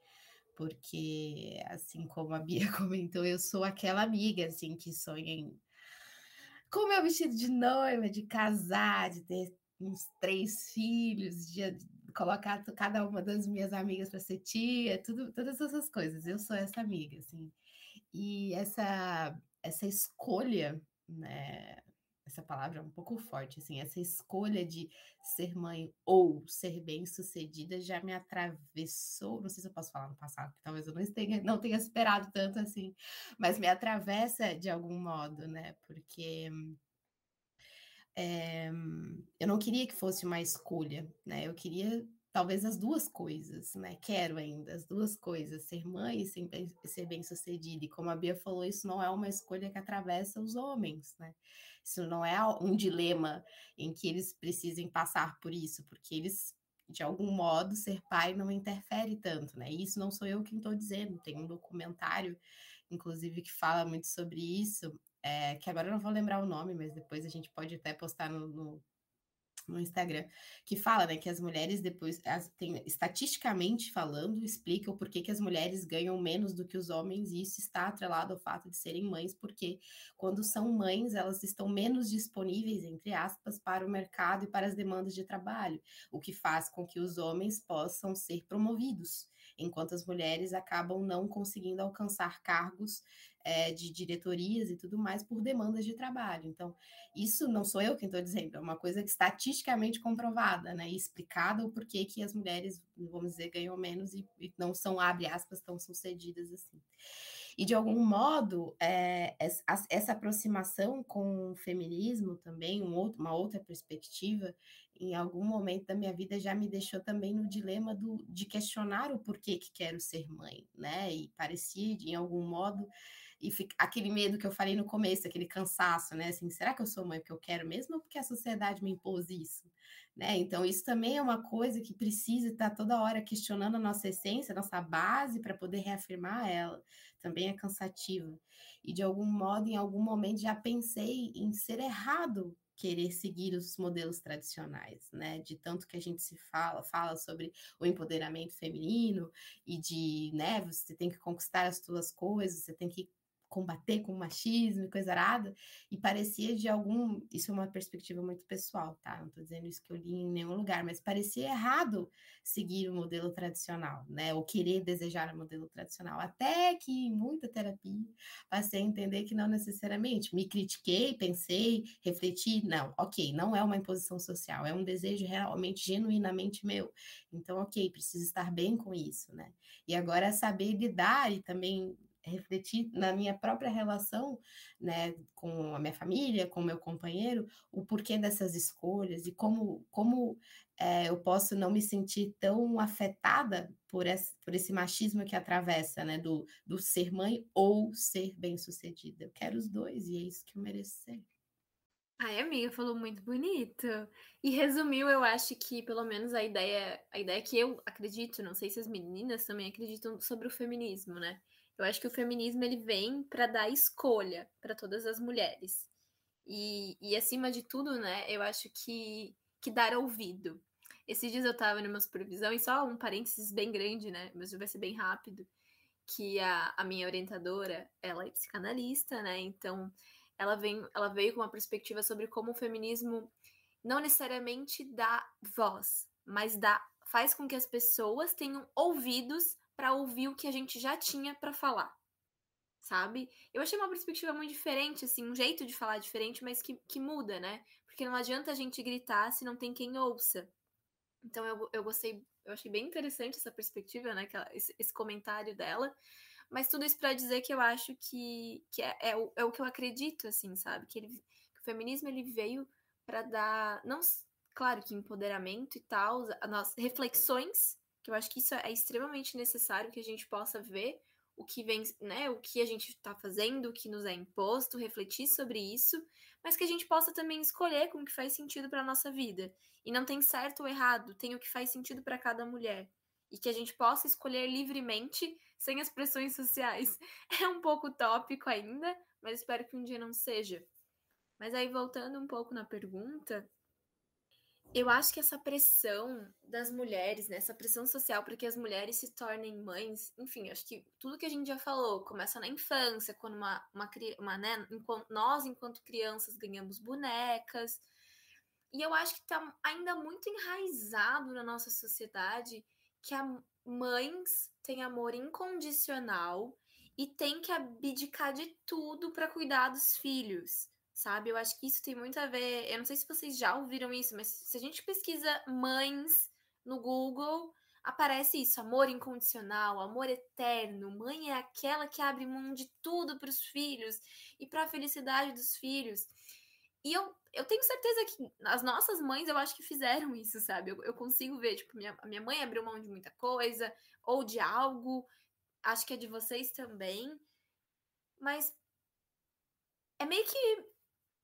porque, assim como a Bia comentou, eu sou aquela amiga, assim, que sonha em com meu vestido de noiva, de casar, de ter uns três filhos, de colocar cada uma das minhas amigas para ser tia, tudo, todas essas coisas. Eu sou essa amiga, assim. E essa essa escolha, né, essa palavra é um pouco forte, assim, essa escolha de ser mãe ou ser bem-sucedida já me atravessou, não sei se eu posso falar no passado, porque talvez eu não tenha, não tenha esperado tanto assim, mas me atravessa de algum modo, né? Porque é, eu não queria que fosse uma escolha, né? Eu queria talvez as duas coisas, né? Quero ainda as duas coisas, ser mãe e ser bem, ser bem sucedida. E como a Bia falou, isso não é uma escolha que atravessa os homens, né? Isso não é um dilema em que eles precisem passar por isso, porque eles, de algum modo, ser pai não interfere tanto, né? E isso não sou eu quem estou dizendo, tem um documentário, inclusive, que fala muito sobre isso. É, que agora eu não vou lembrar o nome, mas depois a gente pode até postar no, no no Instagram, que fala, né, que as mulheres depois, as, tem, estatisticamente falando, explica o porquê que as mulheres ganham menos do que os homens, e isso está atrelado ao fato de serem mães, porque quando são mães, elas estão menos disponíveis, entre aspas, para o mercado e para as demandas de trabalho, o que faz com que os homens possam ser promovidos enquanto as mulheres acabam não conseguindo alcançar cargos é, de diretorias e tudo mais por demandas de trabalho. Então, isso não sou eu quem estou dizendo, é uma coisa estatisticamente comprovada, né? E explicada o porquê que as mulheres, vamos dizer, ganham menos e, e não são, abre aspas, tão sucedidas assim. E de algum modo, é, essa aproximação com o feminismo também, um outro, uma outra perspectiva, em algum momento da minha vida já me deixou também no dilema do, de questionar o porquê que quero ser mãe, né? E parecia, em algum modo, e fica, aquele medo que eu falei no começo, aquele cansaço, né? Assim, será que eu sou mãe porque eu quero mesmo ou porque a sociedade me impôs isso? Né? Então, isso também é uma coisa que precisa estar toda hora questionando a nossa essência, a nossa base, para poder reafirmar ela. Também é cansativo. E, de algum modo, em algum momento, já pensei em ser errado querer seguir os modelos tradicionais, né? De tanto que a gente se fala, fala sobre o empoderamento feminino e de, né, você tem que conquistar as suas coisas, você tem que combater com machismo e coisa arada, e parecia de algum, isso é uma perspectiva muito pessoal, tá? Não tô dizendo isso que eu li em nenhum lugar, mas parecia errado seguir o modelo tradicional, né? Ou querer desejar o modelo tradicional, até que em muita terapia passei a entender que não necessariamente. Me critiquei, pensei, refleti, não, ok, não é uma imposição social, é um desejo realmente, genuinamente meu. Então, ok, preciso estar bem com isso, né? E agora saber lidar e também refletir na minha própria relação, né, com a minha família, com o meu companheiro, o porquê dessas escolhas e como, como é, eu posso não me sentir tão afetada por esse, por esse machismo que atravessa, né, do, do ser mãe ou ser bem-sucedida. Eu quero os dois e é isso que eu mereço ser. Ai, amiga, falou muito bonito. E resumiu, eu acho que pelo menos a ideia, a ideia que eu acredito, não sei se as meninas também acreditam sobre o feminismo, né? Eu acho que o feminismo ele vem para dar escolha para todas as mulheres. E, e acima de tudo, né, eu acho que, que dar ouvido. Esses dias eu estava numa supervisão, e só um parênteses bem grande, né, mas vai ser bem rápido, que a, a minha orientadora, ela é psicanalista, né, então ela, vem, ela veio com uma perspectiva sobre como o feminismo não necessariamente dá voz, mas dá, faz com que as pessoas tenham ouvidos para ouvir o que a gente já tinha para falar. Sabe? Eu achei uma perspectiva muito diferente, assim, um jeito de falar diferente, mas que, que muda, né? Porque não adianta a gente gritar se não tem quem ouça. Então eu, eu gostei, eu achei bem interessante essa perspectiva, né? esse, esse comentário dela. Mas tudo isso para dizer que eu acho que, que é, é, o, é o que eu acredito, assim, sabe? Que, ele, que o feminismo ele veio para dar, não, claro que empoderamento e tal, as reflexões que eu acho que isso é extremamente necessário que a gente possa ver o que vem, né, o que a gente está fazendo, o que nos é imposto, refletir sobre isso, mas que a gente possa também escolher com o que faz sentido para nossa vida. E não tem certo ou errado, tem o que faz sentido para cada mulher. E que a gente possa escolher livremente, sem as pressões sociais. É um pouco tópico ainda, mas espero que um dia não seja. Mas aí, voltando um pouco na pergunta, eu acho que essa pressão das mulheres, né, essa pressão social para que as mulheres se tornem mães, enfim, acho que tudo que a gente já falou começa na infância, quando uma, uma, uma né, enquanto, nós, enquanto crianças, ganhamos bonecas. E eu acho que está ainda muito enraizado na nossa sociedade que a mães têm amor incondicional e tem que abdicar de tudo para cuidar dos filhos sabe? Eu acho que isso tem muito a ver. Eu não sei se vocês já ouviram isso, mas se a gente pesquisa mães no Google, aparece isso: amor incondicional, amor eterno. Mãe é aquela que abre mão de tudo para os filhos e para a felicidade dos filhos. E eu, eu tenho certeza que as nossas mães, eu acho que fizeram isso, sabe? Eu, eu consigo ver, tipo, minha, minha mãe abriu mão de muita coisa, ou de algo, acho que é de vocês também. Mas é meio que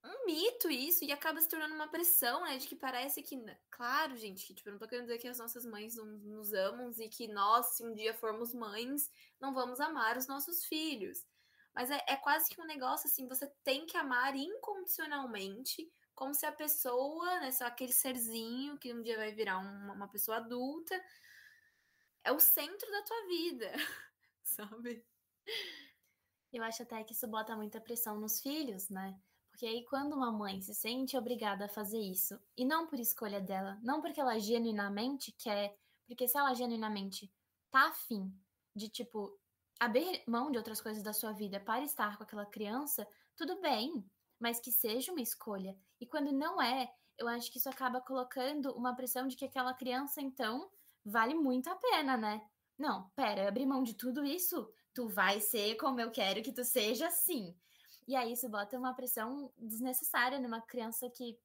um mito isso e acaba se tornando uma pressão, né? De que parece que, claro, gente, que tipo, eu não tô querendo dizer que as nossas mães não nos amam e que nós, se um dia formos mães, não vamos amar os nossos filhos. Mas é, é quase que um negócio assim, você tem que amar incondicionalmente, como se a pessoa, né, só aquele serzinho que um dia vai virar uma, uma pessoa adulta, é o centro da tua vida, sabe? Eu acho até que isso bota muita pressão nos filhos, né? Porque aí, quando uma mãe se sente obrigada a fazer isso, e não por escolha dela, não porque ela genuinamente quer, porque se ela genuinamente tá afim de, tipo, abrir mão de outras coisas da sua vida para estar com aquela criança, tudo bem, mas que seja uma escolha. E quando não é, eu acho que isso acaba colocando uma pressão de que aquela criança, então, vale muito a pena, né? Não, pera, abrir mão de tudo isso, tu vai ser como eu quero que tu seja, sim. E aí isso bota uma pressão desnecessária numa criança que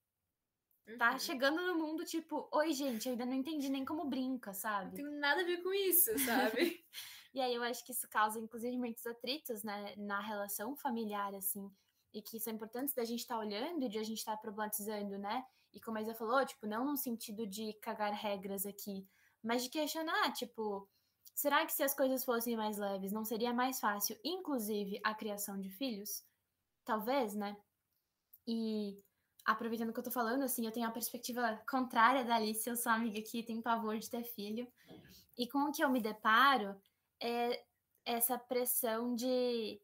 tá uhum. chegando no mundo, tipo, oi, gente, eu ainda não entendi nem como brinca, sabe? Não tem nada a ver com isso, sabe? E aí eu acho que isso causa, inclusive, muitos atritos né, na relação familiar, assim, e que são importantes da gente estar tá olhando e de a gente estar tá problematizando, né? E como a Isa falou, tipo, não no sentido de cagar regras aqui, mas de questionar, tipo, será que se as coisas fossem mais leves, não seria mais fácil, inclusive, a criação de filhos? Talvez, né? E aproveitando que eu tô falando, assim, eu tenho a perspectiva contrária da Alice, eu sou amiga que tem pavor de ter filho. E com o que eu me deparo é essa pressão de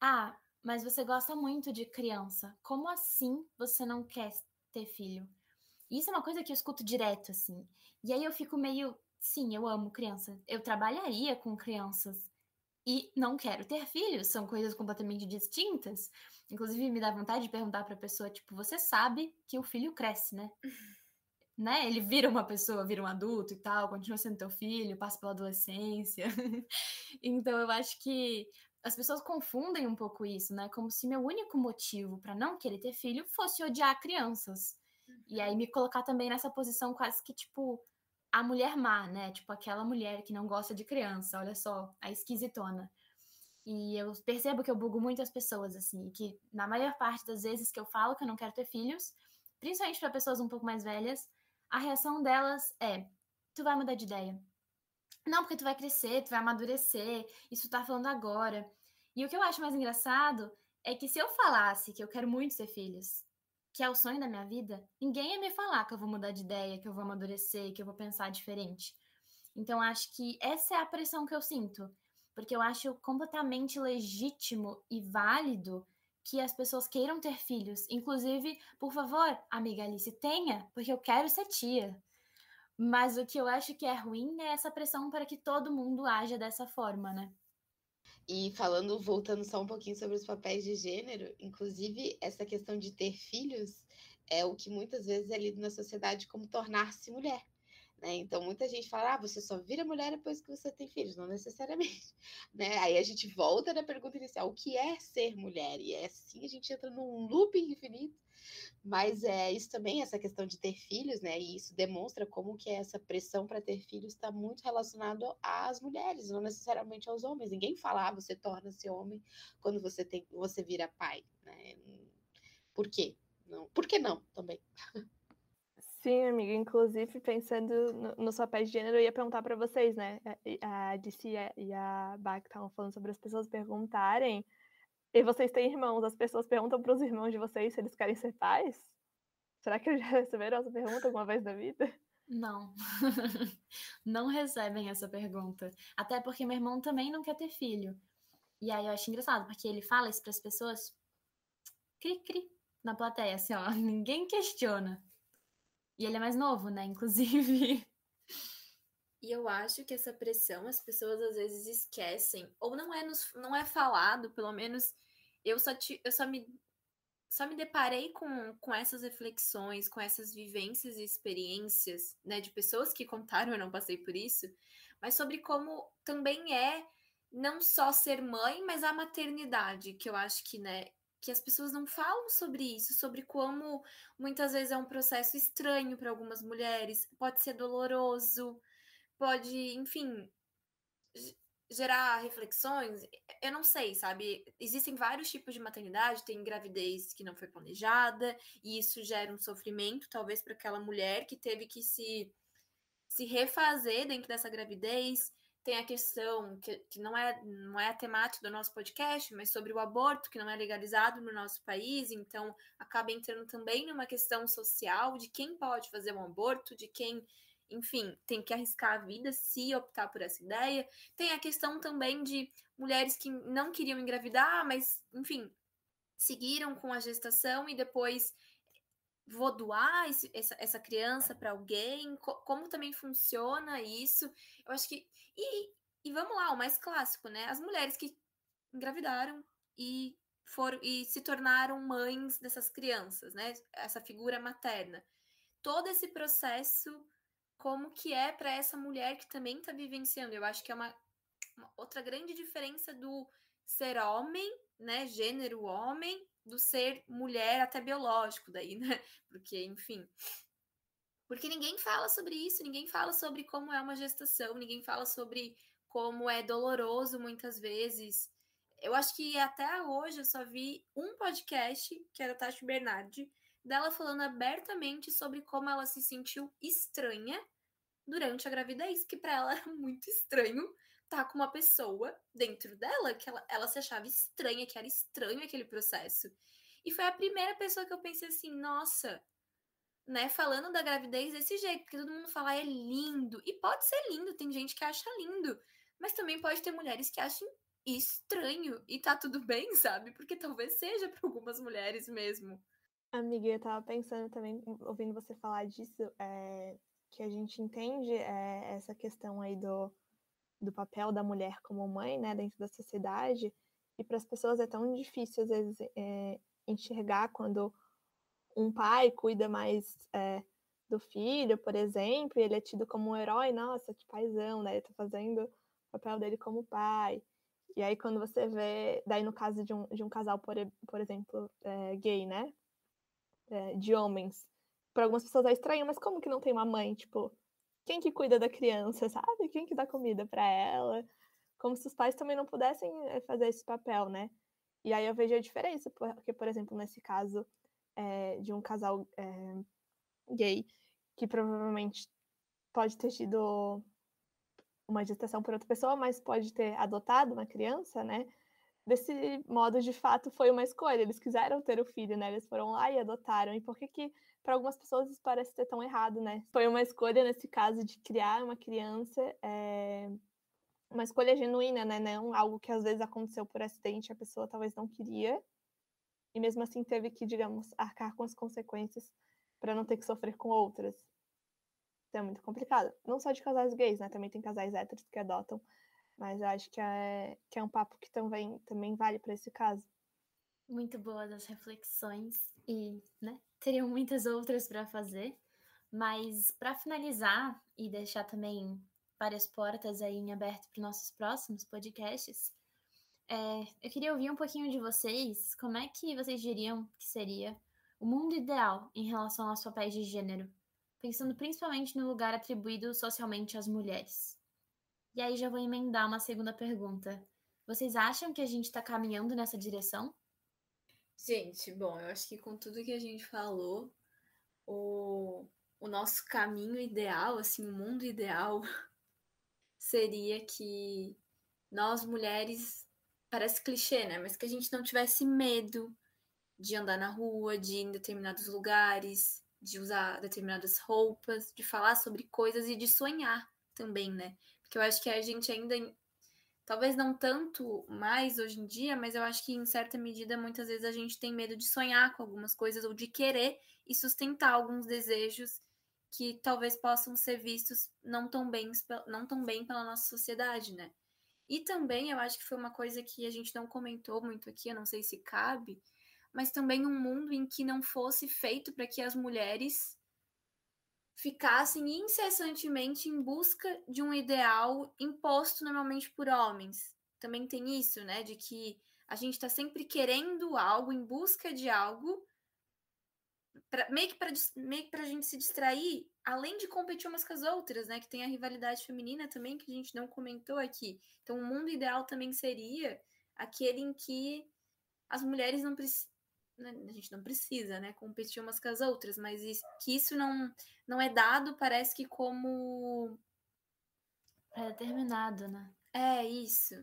ah, mas você gosta muito de criança. Como assim você não quer ter filho? Isso é uma coisa que eu escuto direto, assim. E aí eu fico meio, sim, eu amo criança. Eu trabalharia com crianças e não quero ter filhos, são coisas completamente distintas. Inclusive, me dá vontade de perguntar para a pessoa, tipo, você sabe que o filho cresce, né? né? Ele vira uma pessoa, vira um adulto e tal, continua sendo teu filho, passa pela adolescência. então, eu acho que as pessoas confundem um pouco isso, né? Como se meu único motivo para não querer ter filho fosse odiar crianças. Uhum. E aí me colocar também nessa posição quase que tipo a mulher má, né? Tipo aquela mulher que não gosta de criança, olha só, a esquisitona. E eu percebo que eu bugo muitas pessoas assim, que na maior parte das vezes que eu falo que eu não quero ter filhos, principalmente para pessoas um pouco mais velhas, a reação delas é: tu vai mudar de ideia. Não, porque tu vai crescer, tu vai amadurecer, isso tá falando agora. E o que eu acho mais engraçado é que se eu falasse que eu quero muito ter filhos, que é o sonho da minha vida, ninguém ia me falar que eu vou mudar de ideia, que eu vou amadurecer, que eu vou pensar diferente. Então acho que essa é a pressão que eu sinto, porque eu acho completamente legítimo e válido que as pessoas queiram ter filhos. Inclusive, por favor, amiga Alice, tenha, porque eu quero ser tia. Mas o que eu acho que é ruim é essa pressão para que todo mundo haja dessa forma, né? E falando, voltando só um pouquinho sobre os papéis de gênero, inclusive essa questão de ter filhos é o que muitas vezes é lido na sociedade como tornar-se mulher. Né? Então, muita gente fala, ah, você só vira mulher depois que você tem filhos. Não necessariamente. Né? Aí a gente volta na pergunta inicial, o que é ser mulher? E é assim a gente entra num looping infinito mas é isso também, essa questão de ter filhos, né? E isso demonstra como que essa pressão para ter filhos está muito relacionado às mulheres, não necessariamente aos homens. Ninguém fala, ah, você torna-se homem quando você tem, você vira pai, né? Por quê? Não. Por que não também? Sim, amiga. Inclusive, pensando no, nos papéis de gênero, eu ia perguntar para vocês, né? A DC e a Bach estavam falando sobre as pessoas perguntarem e vocês têm irmãos, as pessoas perguntam para os irmãos de vocês se eles querem ser pais? Será que eles já receberam essa pergunta alguma vez na vida? Não. não recebem essa pergunta. Até porque meu irmão também não quer ter filho. E aí eu acho engraçado, porque ele fala isso para as pessoas cri-cri na plateia, assim, ó, ninguém questiona. E ele é mais novo, né, inclusive. E eu acho que essa pressão as pessoas às vezes esquecem, ou não é, nos, não é falado, pelo menos eu só, eu só me só me deparei com, com essas reflexões, com essas vivências e experiências, né, de pessoas que contaram, eu não passei por isso, mas sobre como também é não só ser mãe, mas a maternidade, que eu acho que, né, que as pessoas não falam sobre isso, sobre como muitas vezes é um processo estranho para algumas mulheres, pode ser doloroso, pode, enfim, gerar reflexões. Eu não sei, sabe? Existem vários tipos de maternidade, tem gravidez que não foi planejada, e isso gera um sofrimento, talvez, para aquela mulher que teve que se, se refazer dentro dessa gravidez. Tem a questão que, que não, é, não é a temática do nosso podcast, mas sobre o aborto, que não é legalizado no nosso país, então acaba entrando também numa questão social de quem pode fazer um aborto, de quem enfim, tem que arriscar a vida se optar por essa ideia. Tem a questão também de mulheres que não queriam engravidar, mas, enfim, seguiram com a gestação e depois vou doar esse, essa, essa criança para alguém, co como também funciona isso. Eu acho que. E, e vamos lá, o mais clássico, né? As mulheres que engravidaram e foram e se tornaram mães dessas crianças, né? Essa figura materna. Todo esse processo como que é para essa mulher que também está vivenciando. Eu acho que é uma, uma, outra grande diferença do ser homem, né, gênero homem, do ser mulher até biológico daí, né? Porque, enfim, porque ninguém fala sobre isso, ninguém fala sobre como é uma gestação, ninguém fala sobre como é doloroso muitas vezes. Eu acho que até hoje eu só vi um podcast, que era Tati Bernardi, dela falando abertamente sobre como ela se sentiu estranha durante a gravidez, que para ela era muito estranho tá com uma pessoa dentro dela, que ela, ela se achava estranha, que era estranho aquele processo. E foi a primeira pessoa que eu pensei assim, nossa, né, falando da gravidez desse jeito, porque todo mundo fala é lindo, e pode ser lindo, tem gente que acha lindo, mas também pode ter mulheres que acham estranho e tá tudo bem, sabe? Porque talvez seja para algumas mulheres mesmo. Amiga, eu tava pensando também, ouvindo você falar disso, é, que a gente entende é, essa questão aí do, do papel da mulher como mãe, né, dentro da sociedade, e para as pessoas é tão difícil, às vezes, é, enxergar quando um pai cuida mais é, do filho, por exemplo, e ele é tido como um herói, nossa, que paizão, né? Ele tá fazendo o papel dele como pai. E aí, quando você vê, daí no caso de um, de um casal, por, por exemplo, é, gay, né? É, de homens, para algumas pessoas é estranho, mas como que não tem uma mãe? Tipo, quem que cuida da criança, sabe? Quem que dá comida para ela? Como se os pais também não pudessem é, fazer esse papel, né? E aí eu vejo a diferença, porque, por exemplo, nesse caso é, de um casal é, gay, que provavelmente pode ter tido uma gestação por outra pessoa, mas pode ter adotado uma criança, né? Desse modo, de fato, foi uma escolha. Eles quiseram ter o filho, né? Eles foram lá e adotaram. E por que que para algumas pessoas isso parece ter tão errado, né? Foi uma escolha nesse caso de criar uma criança, é... uma escolha genuína, né? Não algo que às vezes aconteceu por acidente, a pessoa talvez não queria, e mesmo assim teve que, digamos, arcar com as consequências para não ter que sofrer com outras. Então é muito complicado. Não só de casais gays, né? Também tem casais héteros que adotam. Mas acho que é, que é um papo que também, também vale para esse caso. Muito boas as reflexões e, né, teriam muitas outras para fazer. Mas para finalizar e deixar também várias portas aí em aberto para nossos próximos podcasts, é, eu queria ouvir um pouquinho de vocês. Como é que vocês diriam que seria o mundo ideal em relação aos papéis de gênero? Pensando principalmente no lugar atribuído socialmente às mulheres. E aí já vou emendar uma segunda pergunta. Vocês acham que a gente está caminhando nessa direção? Gente, bom, eu acho que com tudo que a gente falou, o, o nosso caminho ideal, assim, o mundo ideal, seria que nós mulheres parece clichê, né? Mas que a gente não tivesse medo de andar na rua, de ir em determinados lugares, de usar determinadas roupas, de falar sobre coisas e de sonhar também, né? Porque eu acho que a gente ainda, talvez não tanto mais hoje em dia, mas eu acho que em certa medida muitas vezes a gente tem medo de sonhar com algumas coisas ou de querer e sustentar alguns desejos que talvez possam ser vistos não tão bem, não tão bem pela nossa sociedade, né? E também eu acho que foi uma coisa que a gente não comentou muito aqui, eu não sei se cabe, mas também um mundo em que não fosse feito para que as mulheres ficassem incessantemente em busca de um ideal imposto normalmente por homens. Também tem isso, né, de que a gente está sempre querendo algo, em busca de algo, pra, meio que para a gente se distrair além de competir umas com as outras, né? Que tem a rivalidade feminina também, que a gente não comentou aqui. Então, o mundo ideal também seria aquele em que as mulheres não precisam. Né, a gente não precisa, né, competir umas com as outras, mas isso, que isso não, não é dado, parece que como. É determinado, né? É, isso.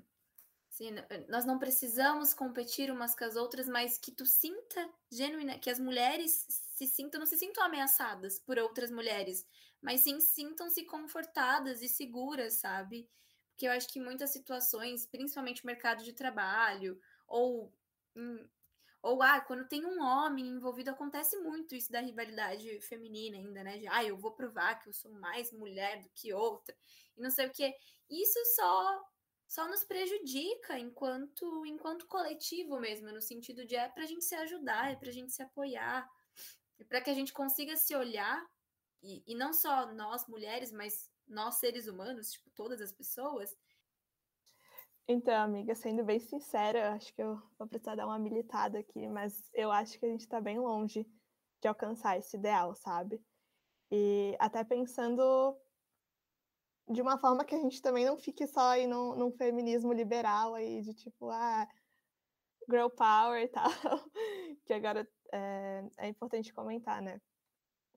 Sim, nós não precisamos competir umas com as outras, mas que tu sinta genuína, que as mulheres se sintam, não se sintam ameaçadas por outras mulheres, mas sim sintam-se confortadas e seguras, sabe? Porque eu acho que muitas situações, principalmente mercado de trabalho, ou ou ah, quando tem um homem envolvido, acontece muito isso da rivalidade feminina ainda, né? De ah, eu vou provar que eu sou mais mulher do que outra, e não sei o que. Isso só só nos prejudica enquanto enquanto coletivo mesmo, no sentido de é para a gente se ajudar, é para a gente se apoiar, é para que a gente consiga se olhar e, e não só nós mulheres, mas nós seres humanos, tipo todas as pessoas. Então, amiga, sendo bem sincera, acho que eu vou precisar dar uma militada aqui, mas eu acho que a gente está bem longe de alcançar esse ideal, sabe? E até pensando de uma forma que a gente também não fique só aí num, num feminismo liberal aí, de tipo, ah, girl power e tal, que agora é, é importante comentar, né?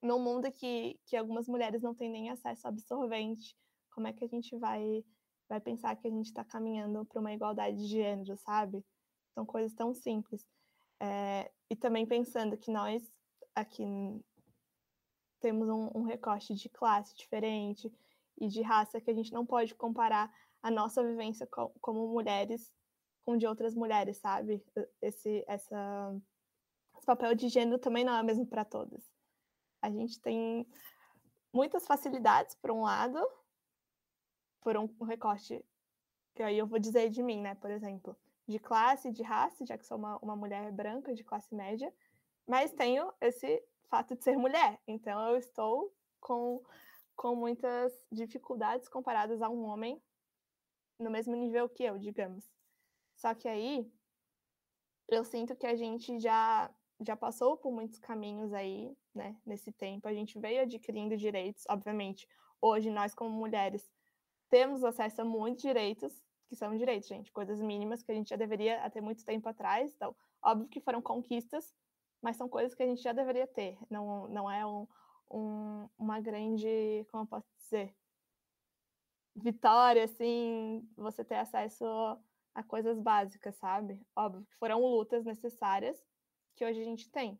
Num mundo que, que algumas mulheres não têm nem acesso a absorvente, como é que a gente vai, vai pensar que a gente está caminhando para uma igualdade de gênero, sabe? São coisas tão simples. É, e também pensando que nós aqui temos um, um recorte de classe diferente e de raça que a gente não pode comparar a nossa vivência com, como mulheres com de outras mulheres, sabe? Esse, essa, esse papel de gênero também não é o mesmo para todas. A gente tem muitas facilidades, por um lado, por um recorte, que aí eu vou dizer de mim, né, por exemplo, de classe, de raça, já que sou uma, uma mulher branca de classe média, mas tenho esse fato de ser mulher, então eu estou com, com muitas dificuldades comparadas a um homem no mesmo nível que eu, digamos. Só que aí eu sinto que a gente já já passou por muitos caminhos aí, né, nesse tempo. A gente veio adquirindo direitos, obviamente. Hoje nós como mulheres temos acesso a muitos direitos, que são direitos, gente, coisas mínimas que a gente já deveria ter muito tempo atrás. Então, óbvio que foram conquistas, mas são coisas que a gente já deveria ter. Não, não é um, um, uma grande, como eu posso dizer, vitória, assim, você ter acesso a coisas básicas, sabe? Óbvio que foram lutas necessárias que hoje a gente tem.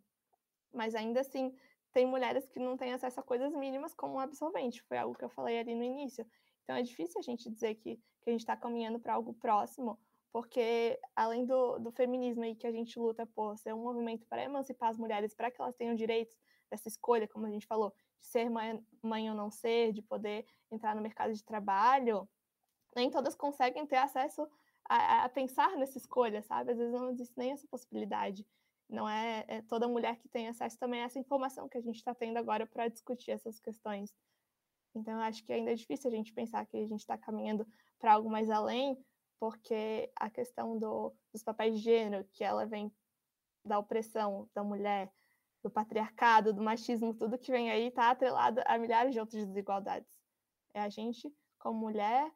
Mas ainda assim, tem mulheres que não têm acesso a coisas mínimas como um absorvente. Foi algo que eu falei ali no início. Então é difícil a gente dizer que, que a gente está caminhando para algo próximo, porque além do, do feminismo aí que a gente luta por ser um movimento para emancipar as mulheres, para que elas tenham direitos dessa escolha, como a gente falou, de ser mãe, mãe ou não ser, de poder entrar no mercado de trabalho, nem todas conseguem ter acesso a, a pensar nessa escolha, sabe? Às vezes não existe nem essa possibilidade. Não é, é toda mulher que tem acesso também a essa informação que a gente está tendo agora para discutir essas questões. Então, acho que ainda é difícil a gente pensar que a gente está caminhando para algo mais além, porque a questão do, dos papéis de gênero, que ela vem da opressão da mulher, do patriarcado, do machismo, tudo que vem aí está atrelado a milhares de outras desigualdades. É a gente como mulher,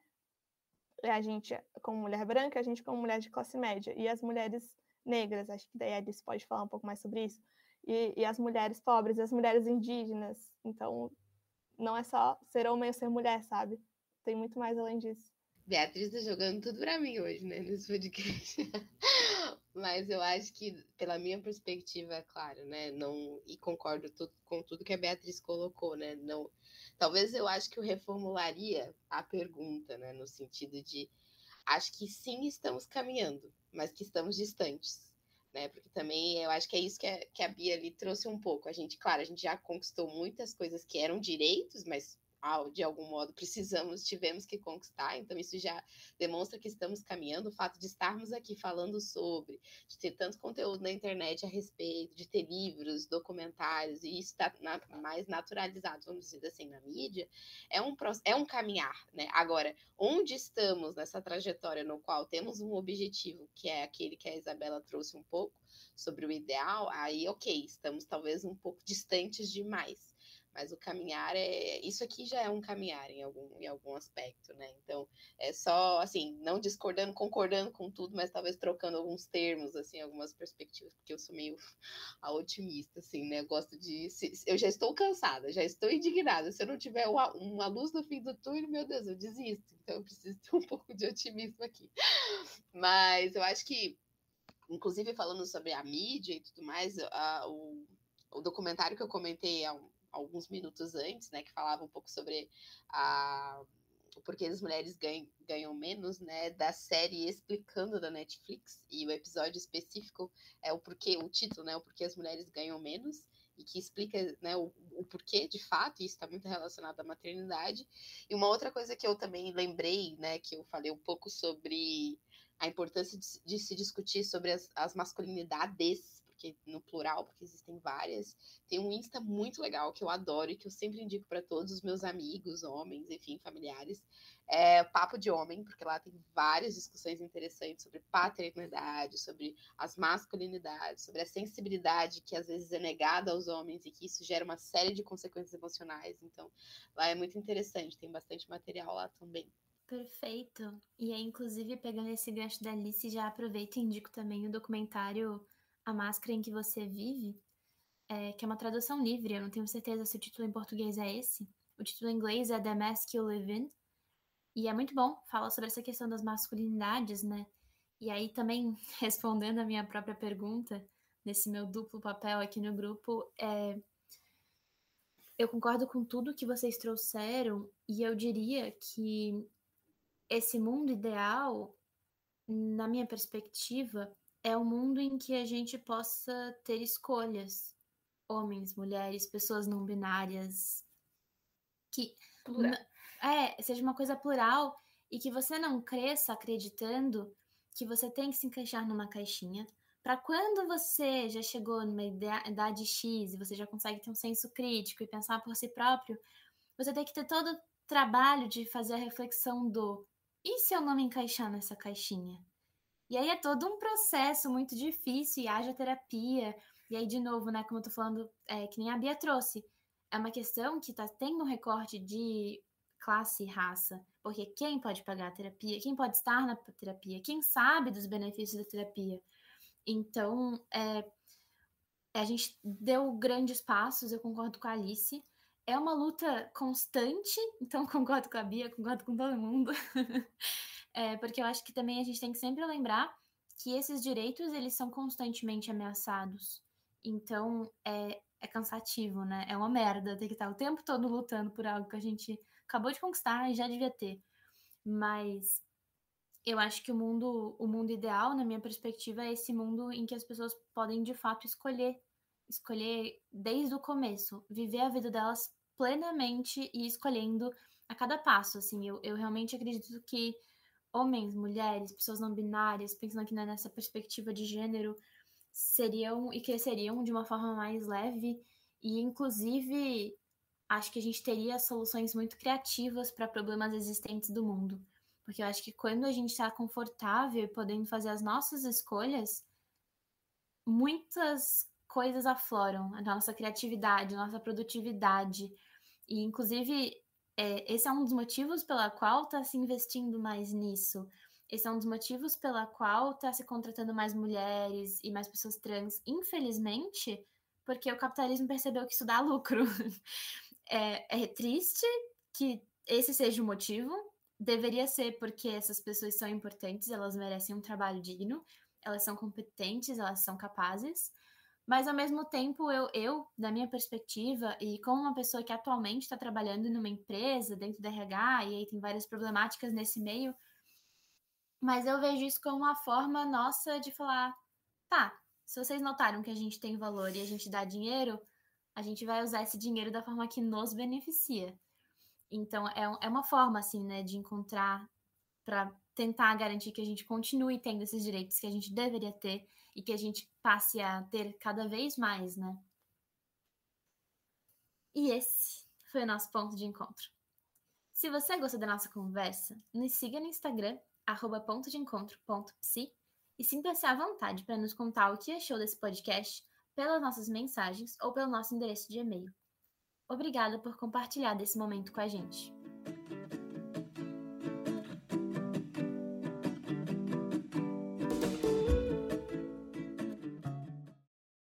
é a gente como mulher branca, é a gente como mulher de classe média, e as mulheres negras, acho que daí a Alice pode falar um pouco mais sobre isso, e, e as mulheres pobres, as mulheres indígenas. Então, não é só ser homem ou ser mulher, sabe? Tem muito mais além disso. Beatriz tá jogando tudo para mim hoje, né, nesse podcast. Mas eu acho que, pela minha perspectiva, claro, né, não e concordo tudo, com tudo que a Beatriz colocou, né, não, talvez eu acho que eu reformularia a pergunta, né, no sentido de, acho que sim estamos caminhando, mas que estamos distantes, né? Porque também eu acho que é isso que a, que a Bia ali trouxe um pouco. A gente, claro, a gente já conquistou muitas coisas que eram direitos, mas de algum modo precisamos, tivemos que conquistar, então isso já demonstra que estamos caminhando. O fato de estarmos aqui falando sobre, de ter tanto conteúdo na internet a respeito, de ter livros, documentários, e isso está na, mais naturalizado, vamos dizer assim, na mídia, é um, é um caminhar, né? Agora, onde estamos nessa trajetória no qual temos um objetivo, que é aquele que a Isabela trouxe um pouco sobre o ideal, aí ok, estamos talvez um pouco distantes demais mas o caminhar é. Isso aqui já é um caminhar em algum, em algum aspecto, né? Então, é só, assim, não discordando, concordando com tudo, mas talvez trocando alguns termos, assim, algumas perspectivas, porque eu sou meio a otimista, assim, né? Eu gosto de. Eu já estou cansada, já estou indignada. Se eu não tiver uma, uma luz no fim do túnel, meu Deus, eu desisto. Então, eu preciso ter um pouco de otimismo aqui. Mas eu acho que, inclusive, falando sobre a mídia e tudo mais, a, o, o documentário que eu comentei há um alguns minutos antes, né, que falava um pouco sobre a, o porquê as mulheres ganham, ganham menos, né, da série explicando da Netflix, e o episódio específico é o porquê, o título, né, o porquê as mulheres ganham menos, e que explica né, o, o porquê de fato, e isso está muito relacionado à maternidade. E uma outra coisa que eu também lembrei, né, que eu falei um pouco sobre a importância de, de se discutir sobre as, as masculinidades porque no plural, porque existem várias. Tem um Insta muito legal que eu adoro e que eu sempre indico para todos os meus amigos, homens, enfim, familiares. É Papo de Homem, porque lá tem várias discussões interessantes sobre paternidade, sobre as masculinidades, sobre a sensibilidade que às vezes é negada aos homens e que isso gera uma série de consequências emocionais. Então, lá é muito interessante, tem bastante material lá também. Perfeito. E aí, inclusive, pegando esse gancho da Alice, já aproveito e indico também o documentário A Máscara em que Você Vive, é, que é uma tradução livre, eu não tenho certeza se o título em português é esse. O título em inglês é The Mask You Live In. E é muito bom, fala sobre essa questão das masculinidades, né? E aí também, respondendo a minha própria pergunta, nesse meu duplo papel aqui no grupo, é... eu concordo com tudo que vocês trouxeram e eu diria que esse mundo ideal, na minha perspectiva, é um mundo em que a gente possa ter escolhas. Homens, mulheres, pessoas não binárias. Que plural. é, seja uma coisa plural e que você não cresça acreditando que você tem que se encaixar numa caixinha. Para quando você já chegou numa idade X e você já consegue ter um senso crítico e pensar por si próprio, você tem que ter todo o trabalho de fazer a reflexão do e se eu não me encaixar nessa caixinha? E aí é todo um processo muito difícil e haja terapia. E aí, de novo, né, como eu tô falando, é, que nem a Bia trouxe, é uma questão que tá tendo um recorte de classe e raça. Porque quem pode pagar a terapia? Quem pode estar na terapia? Quem sabe dos benefícios da terapia? Então, é, a gente deu grandes passos, eu concordo com a Alice, é uma luta constante, então concordo com a Bia, concordo com todo mundo. é, porque eu acho que também a gente tem que sempre lembrar que esses direitos, eles são constantemente ameaçados. Então, é, é cansativo, né? É uma merda ter que estar o tempo todo lutando por algo que a gente acabou de conquistar e já devia ter. Mas eu acho que o mundo, o mundo ideal, na minha perspectiva, é esse mundo em que as pessoas podem de fato escolher escolher desde o começo, viver a vida delas plenamente e escolhendo a cada passo, assim, eu, eu realmente acredito que homens, mulheres, pessoas não binárias, pensando aqui nessa perspectiva de gênero, seriam e cresceriam de uma forma mais leve e, inclusive, acho que a gente teria soluções muito criativas para problemas existentes do mundo. Porque eu acho que quando a gente está confortável e podendo fazer as nossas escolhas, muitas coisas afloram, a nossa criatividade, a nossa produtividade. E, inclusive, é, esse é um dos motivos pela qual está se investindo mais nisso. Esse é um dos motivos pela qual está se contratando mais mulheres e mais pessoas trans, infelizmente, porque o capitalismo percebeu que isso dá lucro. é, é triste que esse seja o motivo. Deveria ser porque essas pessoas são importantes, elas merecem um trabalho digno, elas são competentes, elas são capazes. Mas ao mesmo tempo, eu, eu, da minha perspectiva, e como uma pessoa que atualmente está trabalhando numa empresa dentro da RH, e aí tem várias problemáticas nesse meio, mas eu vejo isso como uma forma nossa de falar: tá, se vocês notaram que a gente tem valor e a gente dá dinheiro, a gente vai usar esse dinheiro da forma que nos beneficia. Então, é, é uma forma, assim, né, de encontrar para tentar garantir que a gente continue tendo esses direitos que a gente deveria ter e que a gente passe a ter cada vez mais, né? E esse foi o nosso ponto de encontro. Se você gostou da nossa conversa, nos siga no Instagram, arroba e sinta-se à vontade para nos contar o que achou desse podcast pelas nossas mensagens ou pelo nosso endereço de e-mail. Obrigada por compartilhar desse momento com a gente.